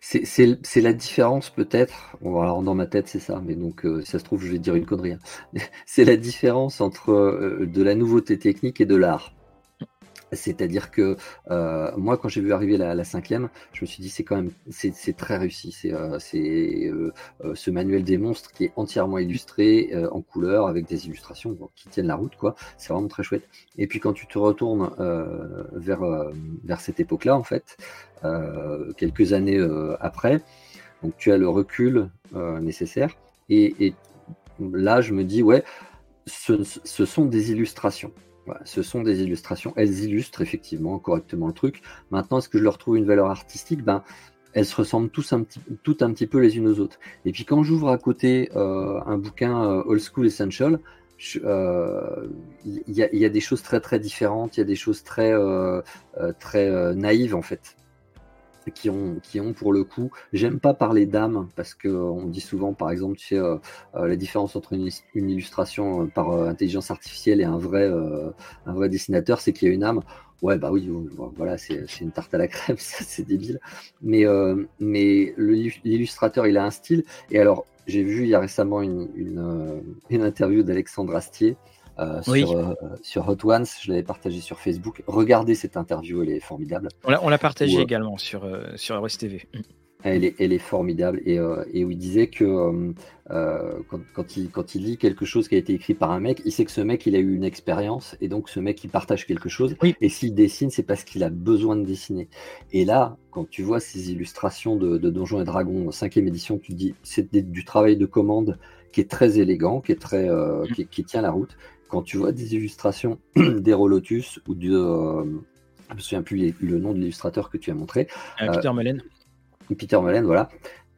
C'est la différence peut-être, alors dans ma tête c'est ça, mais donc euh, ça se trouve je vais dire une connerie. Hein. c'est la différence entre euh, de la nouveauté technique et de l'art. C'est-à-dire que euh, moi, quand j'ai vu arriver la, cinquième, je me suis dit c'est quand même c'est très réussi. C'est euh, euh, ce manuel des monstres qui est entièrement illustré en couleur avec des illustrations qui tiennent la route, quoi. C'est vraiment très chouette. Et puis quand tu te retournes vers vers cette époque-là, en fait, quelques années après, donc tu as le recul nécessaire. Et, là, je me dis ouais, ce sont des illustrations ce sont des illustrations. Elles illustrent effectivement correctement le truc. Maintenant, est-ce que je leur trouve une valeur artistique? Ben, elles se ressemblent tous un petit, toutes un petit peu les unes aux autres. Et puis quand j'ouvre à côté euh, un bouquin euh, Old School Essential, euh, il y, a des choses très très différentes, il y a des choses très très naïves en fait. Qui ont, qui ont pour le coup, j'aime pas parler d'âme parce que on dit souvent, par exemple, tu sais, euh, euh, la différence entre une, illustration euh, par intelligence artificielle et un vrai, un vrai dessinateur, c'est qu'il y a une âme. Ouais, bah oui, voilà, c'est une tarte à la crème, c'est débile. Mais, mais l'illustrateur, il a un style. Et alors, j'ai vu il y a récemment une, une interview d'Alexandre Astier euh, sur, euh, sur, Hot Ones. Je l'avais partagé sur Facebook. Regardez cette interview, elle est formidable. On l'a partagé euh, également sur, sur TV. Mm. Elle est, elle est, formidable et, et, où il disait que quand, quand, il, quand il lit quelque chose qui a été écrit par un mec, il sait que ce mec il a eu une expérience et donc ce mec il partage quelque chose. Et s'il dessine, c'est parce qu'il a besoin de dessiner. Et là, quand tu vois ces illustrations de, de Donjons et Dragons 5e édition, tu te dis c'est du travail de commande qui est très élégant, qui est très mm. qui, qui, tient la route quand tu vois des illustrations d'Hérodotus ou de. Euh, je me souviens plus le nom de l'illustrateur que tu as montré. Euh, Peter Mullen. Peter Mullen, voilà.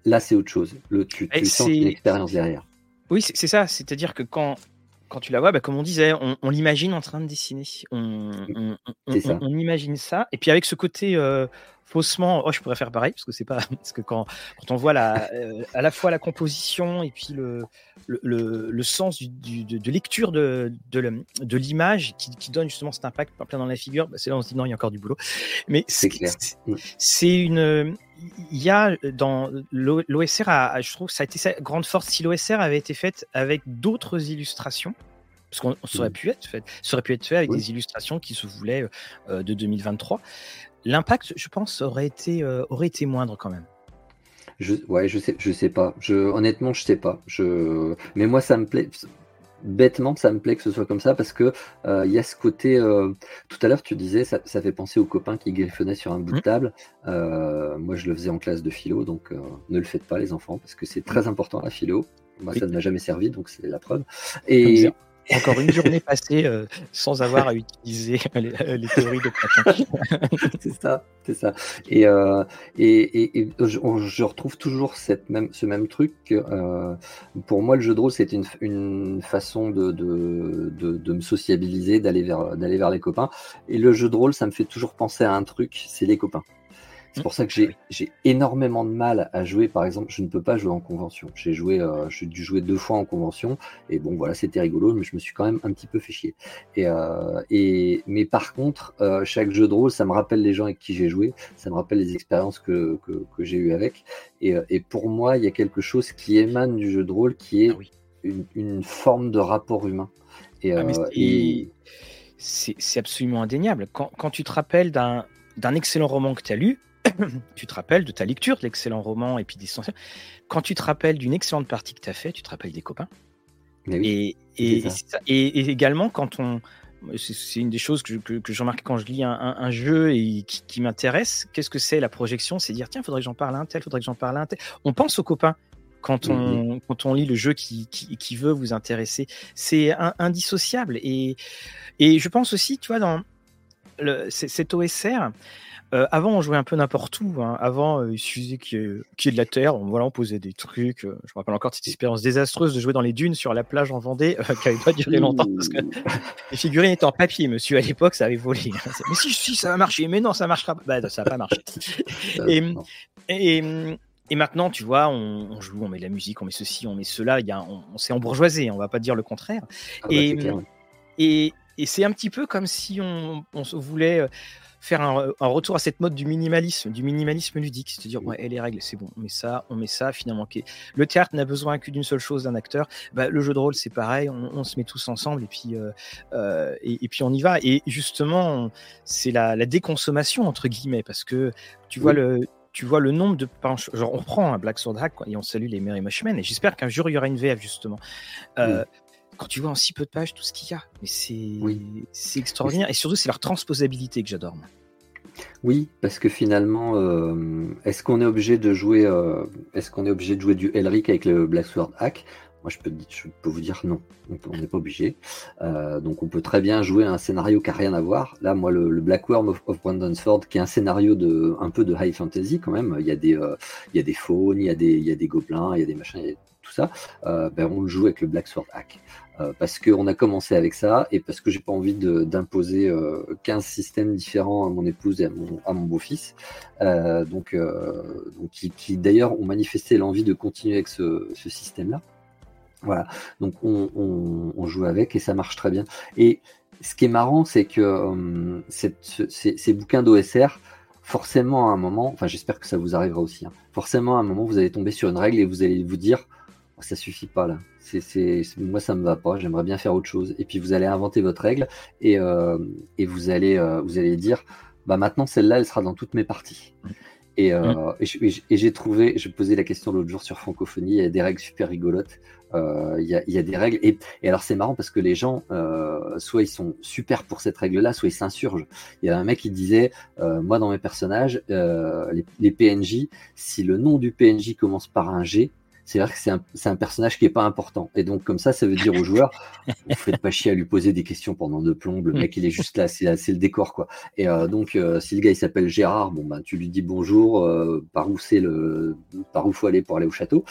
Là, c'est autre chose. Le, tu, tu sens une expérience derrière. Oui, c'est ça. C'est-à-dire que quand, quand tu la vois, bah, comme on disait, on, l'imagine en train de dessiner. On, on, imagine ça. Et puis avec ce côté euh, faussement, oh, je pourrais faire pareil, parce que c'est pas. Parce que quand, quand on voit la, euh, à la fois la composition et puis le, le, le, sens du, de, lecture de, de, l'image qui, qui, donne justement cet impact plein dans la figure, bah, c'est là on se dit non, il y a encore du boulot. Mais c'est C'est une. Il y a dans l'OSR, je trouve, ça a été sa grande force. Si l'OSR avait été faite avec d'autres illustrations, parce qu'on aurait pu être fait, ça aurait pu être fait avec des illustrations qui se voulaient euh, de 2023 l'impact, je pense, aurait été, euh, aurait été moindre quand même. Je, ouais, je sais, je sais pas. Je, honnêtement, je sais pas. Je, mais moi, ça me plaît. Bêtement, ça me plaît que ce soit comme ça parce que euh, il y a ce côté. Euh, tout à l'heure, tu disais, ça, fait penser aux copains qui griffonnaient sur un bout de mmh. table. moi, je le faisais en classe de philo, donc ne le faites pas, les enfants, parce que c'est très mmh. important la philo. Moi, ça ne m'a jamais servi, donc c'est la preuve. Et, encore une journée passée euh, sans avoir à utiliser les, théories de Platon. c'est ça, c'est ça. Et, euh, je, retrouve toujours ce même truc. Euh, pour moi, le jeu de rôle, c'est une, façon de, me sociabiliser, d'aller vers les copains. Et le jeu de rôle, ça me fait toujours penser à un truc, c'est les copains. C'est pour ça que j'ai énormément de mal à jouer. Par exemple, je ne peux pas jouer en convention. J'ai joué, euh, j'ai dû jouer deux fois en convention, et bon, voilà, c'était rigolo, mais je me suis quand même un petit peu fait chier. Et, euh, et mais par contre, euh, chaque jeu de rôle, ça me rappelle les gens avec qui j'ai joué, ça me rappelle les expériences que, que, que j'ai eues avec. Et, et, pour moi, il y a quelque chose qui émane du jeu de rôle, qui est ah une, une, forme de rapport humain. Et, ah, et... c'est absolument indéniable. Quand, quand tu te rappelles d'un excellent roman que tu as lu, tu te rappelles de ta lecture de l'excellent roman et puis des Quand tu te rappelles d'une excellente partie que tu as fait, tu te rappelles des copains? et, et, également, quand on. C'est une des choses que, que, je remarque quand je lis un, jeu et qui, m'intéresse. Qu'est-ce que c'est la projection? C'est dire tiens, faudrait que j'en parle à un tel, faudrait que j'en parle à un tel. On pense aux copains quand on, quand on lit le jeu qui, qui, veut vous intéresser. C'est indissociable. Et, et je pense aussi, tu vois, dans le, cet OSR, euh, avant, on jouait un peu n'importe où. Hein. Avant, euh, il suffisait qu'il y, ait de la terre. On, voilà, on posait des trucs. Euh, je me rappelle encore cette expérience désastreuse de jouer dans les dunes sur la plage en Vendée, qui n'avait pas duré longtemps parce que les figurines étaient en papier, monsieur. À l'époque, ça avait volé. mais si, si, ça va marcher. Mais non, ça marchera pas. Bah, ça n'a pas marché. et, et, et, maintenant, tu vois, on, joue, on met de la musique, on met ceci, on met cela. Y a, on, on s'est embourgeoisé. On va pas dire le contraire. Ah bah, et, et, et c'est un petit peu comme si on, on voulait faire un, retour à cette mode du minimalisme, du minimalisme ludique, c'est-à-dire ouais, et les règles, c'est bon, on met ça, on met ça, finalement. Le théâtre n'a besoin que d'une seule chose, d'un acteur. Bah, le jeu de rôle, c'est pareil, on, se met tous ensemble et puis euh, euh, et, puis on y va. Et justement, c'est la, déconsommation entre guillemets parce que tu vois le tu vois le nombre de. Genre, on prend un Black Sword Hack et on salue les Merry Mushmen. Et j'espère qu'un jour il y aura une VF justement. Euh, quand tu vois en si peu de pages tout ce qu'il y a, mais c'est extraordinaire. Et surtout, c'est leur transposabilité que j'adore. Oui, parce que finalement, euh, est-ce qu'on est obligé de jouer, euh, est-ce qu'on est obligé de jouer du Elric avec le Black Sword Hack? Moi, je peux, je peux vous dire non. On n'est pas obligé. Euh, donc, on peut très bien jouer un scénario qui n'a rien à voir. Là, moi, le, Black Worm of, Brandon Sword, qui est un scénario de un peu de high fantasy quand même. Il y a des, il y a des faunes, il y a des, il y a des gobelins, il y a des machins tout ça, ben, on le joue avec le Black Sword Hack. parce qu'on a commencé avec ça et parce que j'ai pas envie d'imposer 15 systèmes différents à mon épouse et à mon, mon beau-fils. donc, donc, qui, d'ailleurs ont manifesté l'envie de continuer avec ce, ce système-là. Voilà, donc on, on, joue avec et ça marche très bien. Et ce qui est marrant, c'est que euh, ces, bouquins d'OSR, forcément à un moment, enfin j'espère que ça vous arrivera aussi, hein, forcément à un moment vous allez tomber sur une règle et vous allez vous dire ça suffit pas là, c'est, moi ça me va pas, j'aimerais bien faire autre chose. Et puis vous allez inventer votre règle et, euh, et vous, allez, euh, vous allez dire bah maintenant celle-là elle sera dans toutes mes parties. Et, mmh. et j'ai trouvé, je posais la question l'autre jour sur francophonie, il y a des règles super rigolotes. Euh, il y, a, des règles. Et, alors c'est marrant parce que les gens, euh, soit ils sont super pour cette règle-là, soit ils s'insurgent. Il y a un mec qui disait, euh, moi dans mes personnages, les, les, PNJ, si le nom du PNJ commence par un G, c'est vrai que c'est un, un, personnage qui est pas important. Et donc, comme ça, ça veut dire aux joueurs, vous faites pas chier à lui poser des questions pendant deux plombes. Le mm. mec, il est juste là, c'est le décor, quoi. Et euh, donc, euh, si le gars il s'appelle Gérard, bon ben, tu lui dis bonjour, euh, par où c'est le, par où faut aller pour aller au château.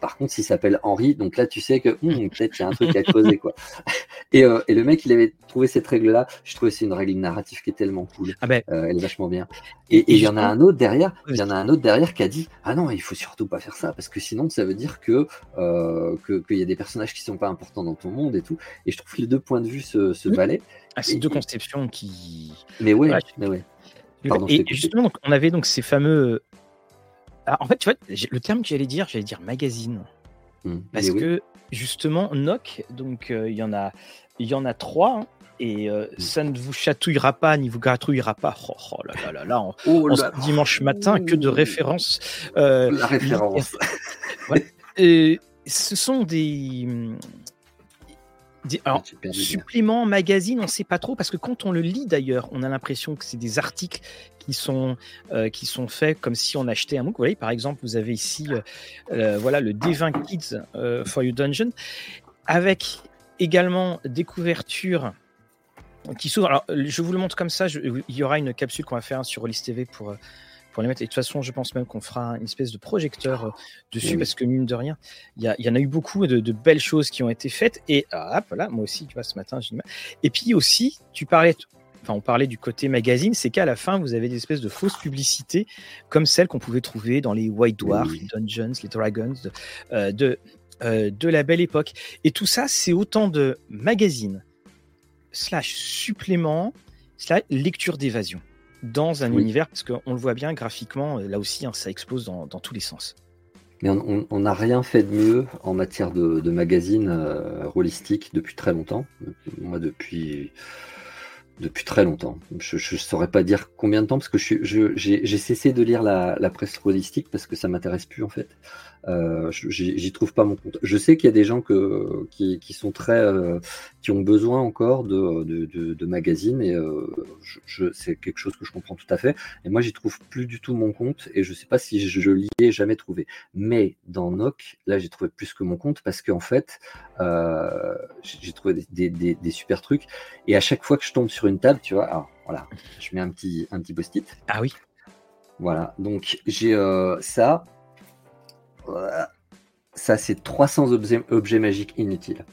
par contre, s'il s'appelle Henri, donc là, tu sais que hum, peut-être il y a un truc à creuser, quoi. Et, et, le mec, il avait trouvé cette règle-là. Je trouvais c'est une règle narrative qui est tellement cool. Ah ben, elle est vachement bien. Et il y en a un autre derrière, il y en a un autre derrière qui a dit, ah non, il faut surtout pas faire ça parce que sinon, ça veut dire que euh, qu'il y a des personnages qui sont pas importants dans ton monde et tout. Et je trouve que les deux points de vue se, se valaient. Ah, c'est deux conceptions qui. Mais ouais, mais ouais. et justement, donc, on avait donc ces fameux. Ah, en fait, tu vois, le terme que j'allais dire, j'allais dire magazine. Mmh. Parce que justement, Noc, donc euh, il y en a, il y en a trois. Hein, et euh, mm. ça ne vous chatouillera pas ni vous gratouillera pas. Oh, oh là là là là, en, oh dimanche matin, que de références. Euh, La référence. et ce sont des, des alors, suppléments, magazines, on ne sait pas trop, parce que quand on le lit d'ailleurs, on a l'impression que c'est des articles qui sont, euh, qui sont faits comme si on achetait un MOOC. Vous voyez, par exemple, vous avez ici voilà, le D20 Kids for You Dungeon, avec également des couvertures qui s'ouvre. Alors, je vous le montre comme ça. il y aura une capsule qu'on va faire sur Rollis TV pour, euh, pour les mettre. Et de toute façon, je pense même qu'on fera une espèce de projecteur euh, dessus parce que, mine de rien, il y, y, en a eu beaucoup de, belles choses qui ont été faites. Et ah, voilà, moi aussi, tu vois, ce matin, j'ai Et puis aussi, tu parlais. Enfin, on parlait du côté magazine, c'est qu'à la fin, vous avez des espèces de fausses publicités comme celles qu'on pouvait trouver dans les White Dwarfs, les Dungeons, les Dragons de, euh, de, de la belle époque. Et tout ça, c'est autant de magazines, slash supplément, slash lecture d'évasion dans un univers, parce qu'on le voit bien graphiquement, là aussi, hein, ça explose dans, tous les sens. Mais on n'a rien fait de mieux en matière de, de magazine euh, depuis très longtemps. Moi, depuis, depuis très longtemps. Je ne saurais pas dire combien de temps, parce que j'ai cessé de lire la, la presse holistique parce que ça m'intéresse plus, en fait. Euh, J'y trouve pas mon compte. Je sais qu'il y a des gens que, qui, qui sont très, euh, qui ont besoin encore de, de, de, de magazines et euh, je, c'est quelque chose que je comprends tout à fait. Et moi, j'y trouve plus du tout mon compte et je sais pas si je, l'y ai jamais trouvé. Mais dans Noc, là, j'ai trouvé plus que mon compte parce qu'en fait, j'ai trouvé des, des, des, super trucs. Et à chaque fois que je tombe sur une table, tu vois, alors voilà, je mets un petit, un petit post-it. Ah oui. Voilà, donc j'ai ça, ça, c'est 300 objets, objets, magiques inutiles.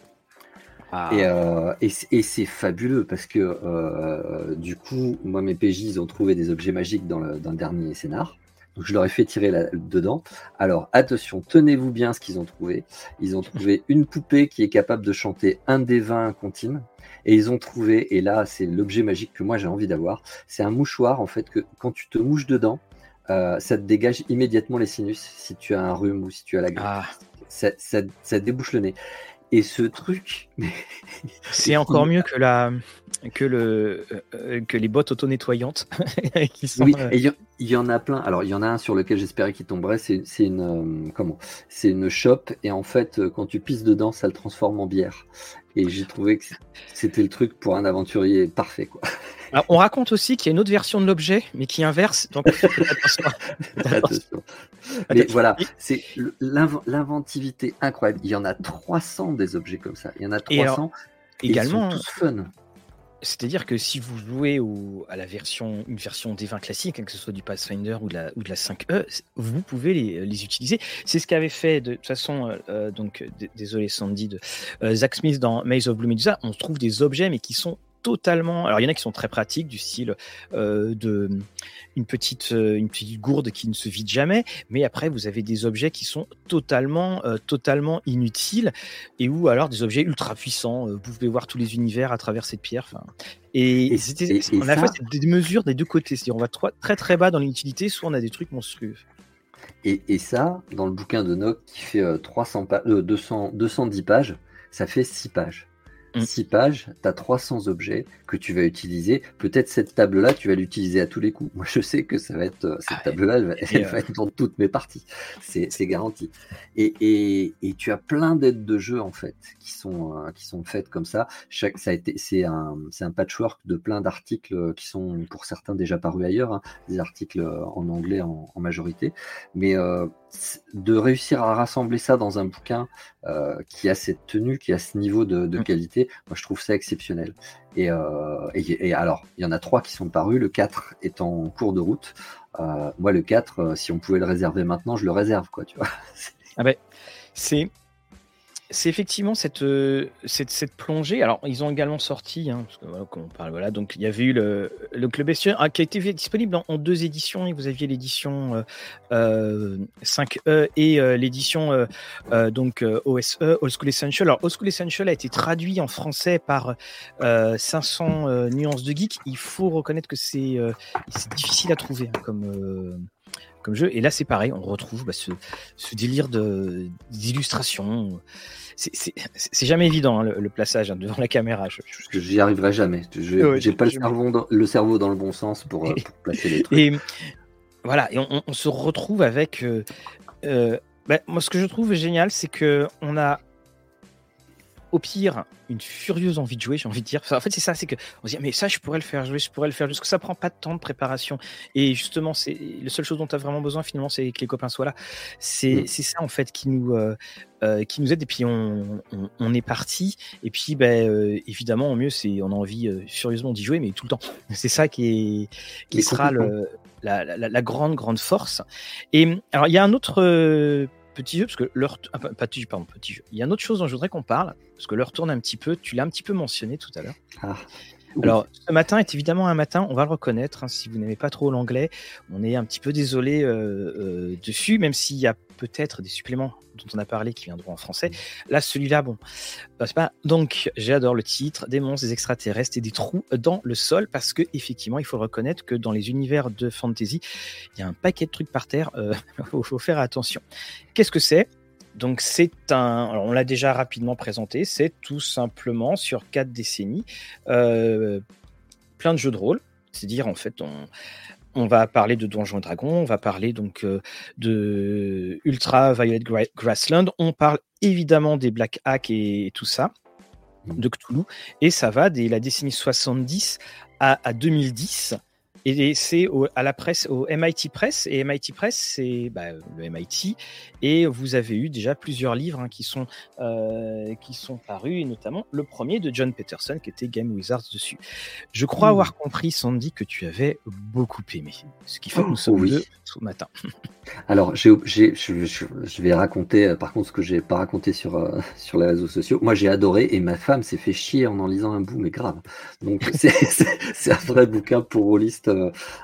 Ah. Euh, et, c'est fabuleux parce que euh, du coup, moi, mes PJ, ils ont trouvé des objets magiques dans le, dernier scénar. Donc, je leur ai fait tirer là, dedans. Alors, attention, tenez-vous bien ce qu'ils ont trouvé. Ils ont trouvé une poupée qui est capable de chanter un des 20 contines. Et ils ont trouvé, et là, c'est l'objet magique que moi j'ai envie d'avoir. C'est un mouchoir, en fait, que quand tu te mouches dedans, euh, ça te dégage immédiatement les sinus si tu as un rhume ou si tu as la grippe. Ah. Ça, ça, débouche le nez. Et ce truc. c'est encore mieux que, la, que, le, euh, que les bottes auto-nettoyantes. oui, euh, il y, en a plein. Alors, il y en a un sur lequel j'espérais qu'il tomberait. C'est une, comment? C'est une chope. Et en fait, quand tu pisses dedans, ça le transforme en bière. Et j'ai trouvé que c'était le truc pour un aventurier parfait. Quoi. on raconte aussi qu'il y a une autre version de l'objet, mais qui inverse. Donc, attention. Mais voilà, c'est l'inventivité incroyable. Il y en a 300 des objets comme ça. Il y en a 300. également, tous fun. C'est-à-dire que si vous jouez à la version, une version des 20 classique, hein, que ce soit du Pathfinder ou de la, ou la 5e, vous pouvez les, les utiliser. C'est ce qu'avait fait de, toute façon, euh, euh, donc désolé Sandy, Zach Smith dans Maze of Blue Medusa. On trouve des objets, mais qui sont totalement. Alors, il y en a qui sont très pratiques, du style euh, de une petite, euh, une petite gourde qui ne se vide jamais. Mais après, vous avez des objets qui sont totalement, euh, totalement inutiles et ou alors des objets ultra puissants. vous pouvez voir tous les univers à travers cette pierre. Et, et, on a fait des mesures des deux côtés. C'est-à-dire, on va très très bas dans l'inutilité, soit on a des trucs monstrueux. Et, et, ça, dans le bouquin de Nock qui fait 300 200, 210 pages, ça fait 6 pages. 6 mm. pages, tu as 300 objets que tu vas utiliser. Peut-être cette table-là, tu vas l'utiliser à tous les coups. Moi, je sais que ça va être, euh, cette ah table-là, elle, va, euh, être dans toutes mes parties. C'est garanti. Et, et, et, tu as plein d'aides de jeu, en fait, qui sont, euh, qui sont faites comme ça. Chaque, ça a été, c'est un, un patchwork de plein d'articles qui sont, pour certains, déjà parus ailleurs, hein, des articles en anglais en, en majorité. Mais euh, de réussir à rassembler ça dans un bouquin euh, qui a cette tenue, qui a ce niveau de, mm. qualité, moi je trouve ça exceptionnel. Euh, et, alors, il y en a trois qui sont parus, le 4 est en cours de route. Euh, moi, le 4, si on pouvait le réserver maintenant, je le réserve, quoi, tu vois. Ah ben, c'est c'est effectivement cette, euh, cette, cette, plongée. Alors, ils ont également sorti, hein, parce que voilà, on parle, voilà, donc il y avait eu le, le Club Bestiaire qui a été disponible en, deux éditions. Et vous aviez l'édition euh, 5E euh, et euh, l'édition donc OSE, Old School Essential. Alors, Old School Essential a été traduit en français par 500 nuances de geek. Il faut reconnaître que c'est difficile à trouver hein, comme comme jeu. Et là, c'est pareil, on retrouve bah, ce, ce, délire d'illustration. C'est jamais évident hein, le, plaçage hein, devant la caméra. Je, je... J'y arriverai jamais. Je J'ai pas le cerveau, dans, le cerveau dans le bon sens pour, euh, placer les trucs. Et voilà, et on, se retrouve avec. Euh, euh, bah, moi, ce que je trouve génial, c'est que on a au pire une furieuse envie de jouer, j'ai envie de dire. en fait, c'est ça, c'est que on se dit, mais ça, je pourrais le faire jouer, je pourrais le faire, juste que ça prend pas de temps de préparation. Et justement, c'est la seule chose dont tu as vraiment besoin, finalement, c'est que les copains soient là. C'est mm. ça, en fait, qui nous, euh, euh, qui nous aide. Et puis, on, on, est parti. Et puis, ben, euh, évidemment, au mieux, c'est on a envie furieusement d'y jouer, mais tout le temps. C'est ça qui, est, qui sera le, la, la, la, grande, grande force. Et alors, il y a un autre petit jeu, parce que l'heure. Ah, petit, pardon, petit jeu. Il y a une autre chose dont je voudrais qu'on parle, parce que l'heure tourne un petit peu. Tu l'as un petit peu mentionné tout à l'heure. Ah. Alors, ce matin est évidemment un matin, on va le reconnaître, hein, si vous n'aimez pas trop l'anglais, on est un petit peu désolé euh, euh, dessus, même s'il y a peut-être des suppléments dont on a parlé qui viendront en français. Là, celui-là, bon, passe pas. Donc, j'adore le titre, des monstres, des extraterrestres et des trous dans le sol, parce que effectivement, il faut reconnaître que dans les univers de fantasy, il y a un paquet de trucs par terre, il euh, faut faire attention. Qu'est-ce que c'est? Donc c'est un, alors on l'a déjà rapidement présenté, c'est tout simplement sur quatre décennies euh, plein de jeux de rôle. C'est-à-dire en fait on, on va parler de Donjons et Dragons, on va parler donc euh, de Ultra Violet Grassland, on parle évidemment des Black Hack et, tout ça mmh. de Cthulhu et ça va dès la décennie 70 à, à 2010 et c'est à la presse, au MIT Press. Et MIT Press, c'est bah, le MIT. Et vous avez eu déjà plusieurs livres hein, qui, sont, euh, qui sont parus, et notamment le premier de John Peterson, qui était Game Wizards dessus. Je crois avoir compris, Sandy, que tu avais beaucoup aimé. Ce qui fait que nous sommes oui. deux ce matin. Alors, je, je, vais raconter, euh, par contre, ce que j'ai pas raconté sur, euh, sur les réseaux sociaux. Moi, j'ai adoré et ma femme s'est fait chier en en lisant un bout, mais grave. Donc, c'est un vrai bouquin pour rôlistes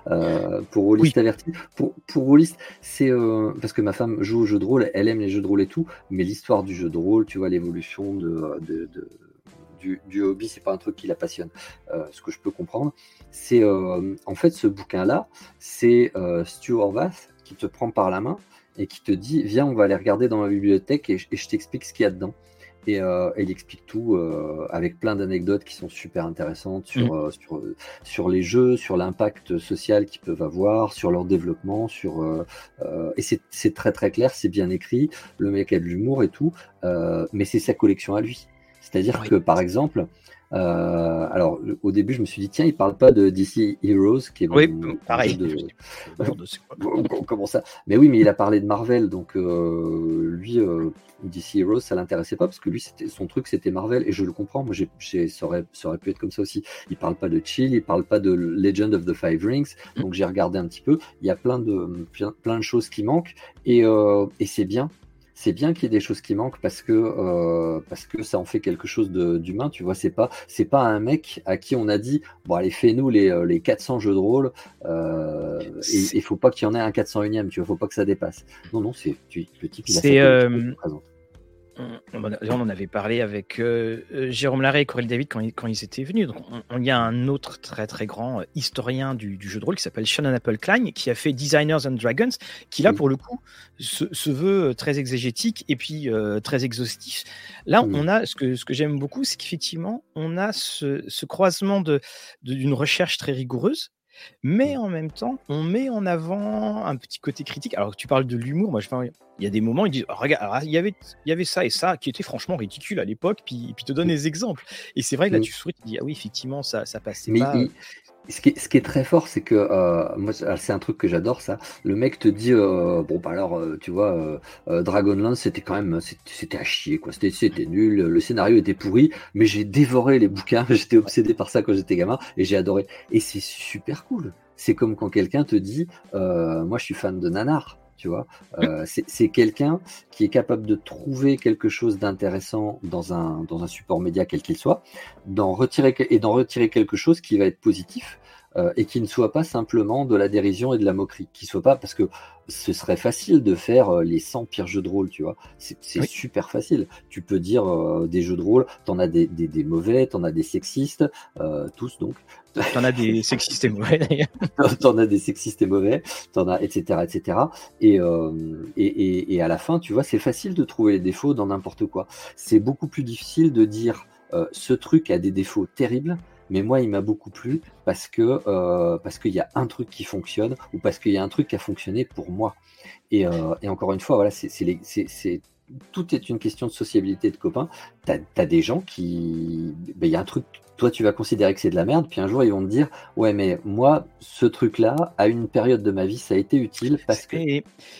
euh, pour Rollist averti. Pour, pour c'est euh, parce que ma femme joue au jeu de rôle, elle aime les jeux de rôle et tout, mais l'histoire du jeu de rôle, tu vois, l'évolution de, de, du, du, hobby, c'est pas un truc qui la passionne. Euh, ce que je peux comprendre, c'est en fait ce bouquin-là, c'est Stu Horvath qui te prend par la main et qui te dit Viens, on va aller regarder dans ma bibliothèque et je t'explique ce qu'il y a dedans. Et, euh, il explique tout euh, avec plein d'anecdotes qui sont super intéressantes sur, mm. euh, sur, sur, les jeux, sur l'impact social qu'ils peuvent avoir, sur leur développement. Sur, et c'est très très clair, c'est bien écrit, le mec a de l'humour et tout, mais c'est sa collection à lui. C'est-à-dire que par exemple, Euh, alors, au début, je me suis dit, tiens, il parle pas de DC Heroes, qui est oui, pareil. De... Comment ça? Mais oui, mais il a parlé de Marvel, donc euh, lui, euh, DC Heroes, ça l'intéressait pas parce que lui, son truc, c'était Marvel, et je le comprends. Moi, j'ai, ça, aurait, ça, aurait, pu être comme ça aussi. Il parle pas de Chill, il parle pas de Legend of the Five Rings, donc j'ai regardé un petit peu. Il y a plein de, plein, de choses qui manquent, et, et c'est bien c'est bien qu'il y ait des choses qui manquent parce que euh, parce que ça en fait quelque chose d'humain. Tu vois, c'est pas c'est pas un mec à qui on a dit bon allez fais-nous les, euh, les 400 jeux de rôle euh, et il faut pas qu'il y en ait un 401ème. Tu vois, faut pas que ça dépasse. Non non, c'est le type il a on, en avait parlé avec euh, euh, Jérôme Larrey et Corinne David quand, ils, étaient venus. Donc, on, y a un autre très très grand euh, historien du, jeu de rôle qui s'appelle Shannon Apple Klein, qui a fait Designers and Dragons, qui là pour le coup se, veut très exégétique et puis très exhaustif. Là, on a ce que, ce que j'aime beaucoup, c'est qu'effectivement, on a ce, croisement d'une recherche très rigoureuse mais en même temps, on met en avant un petit côté critique. Alors, tu parles de l'humour, moi, je il y a des moments, ils disent, oh, regarde, il y avait, il y avait ça et ça qui était franchement ridicule à l'époque, puis, puis te donne des exemples. Et c'est vrai que là, tu souris, tu dis, ah oui, effectivement, ça, ça passait pas ce qui, est, très fort, c'est que euh, moi, c'est un truc que j'adore, ça. Le mec te dit, euh, bon, bah alors, euh, tu vois, Dragonlance, c'était quand même, c'était à chier, quoi. C'était nul, le scénario était pourri, mais j'ai dévoré les bouquins, j'étais obsédé par ça quand j'étais gamin, et j'ai adoré. Et c'est super cool. C'est comme quand quelqu'un te dit, moi, je suis fan de Nanar. Tu vois, c'est quelqu'un qui est capable de trouver quelque chose d'intéressant dans un, support média quel qu'il soit, et d'en retirer quelque chose qui va être positif euh, et qui ne soit pas simplement de la dérision et de la moquerie, qui soit pas parce que ce serait facile de faire euh, les 100 pires jeux de rôle, tu vois. C'est super facile. Tu peux dire euh, des jeux de rôle, t'en as des, des, des mauvais, t'en as des sexistes, tous donc. T'en as des sexistes et mauvais d'ailleurs. t'en as des sexistes et mauvais, t'en as etc etc. Et, et, et, et à la fin, tu vois, c'est facile de trouver les défauts dans n'importe quoi. C'est beaucoup plus difficile de dire ce truc a des défauts terribles mais moi, il m'a beaucoup plu euh, parce qu'il y a un truc qui fonctionne ou parce qu'il y a un truc qui a fonctionné pour moi. Et, euh, encore une fois, voilà, c'est tout est une question de sociabilité de copains. Tu as, des gens qui. Ben, il y a un truc toi tu vas considérer que c'est de la merde, puis un jour ils vont te dire ouais mais moi ce truc là à une période de ma vie ça a été utile parce que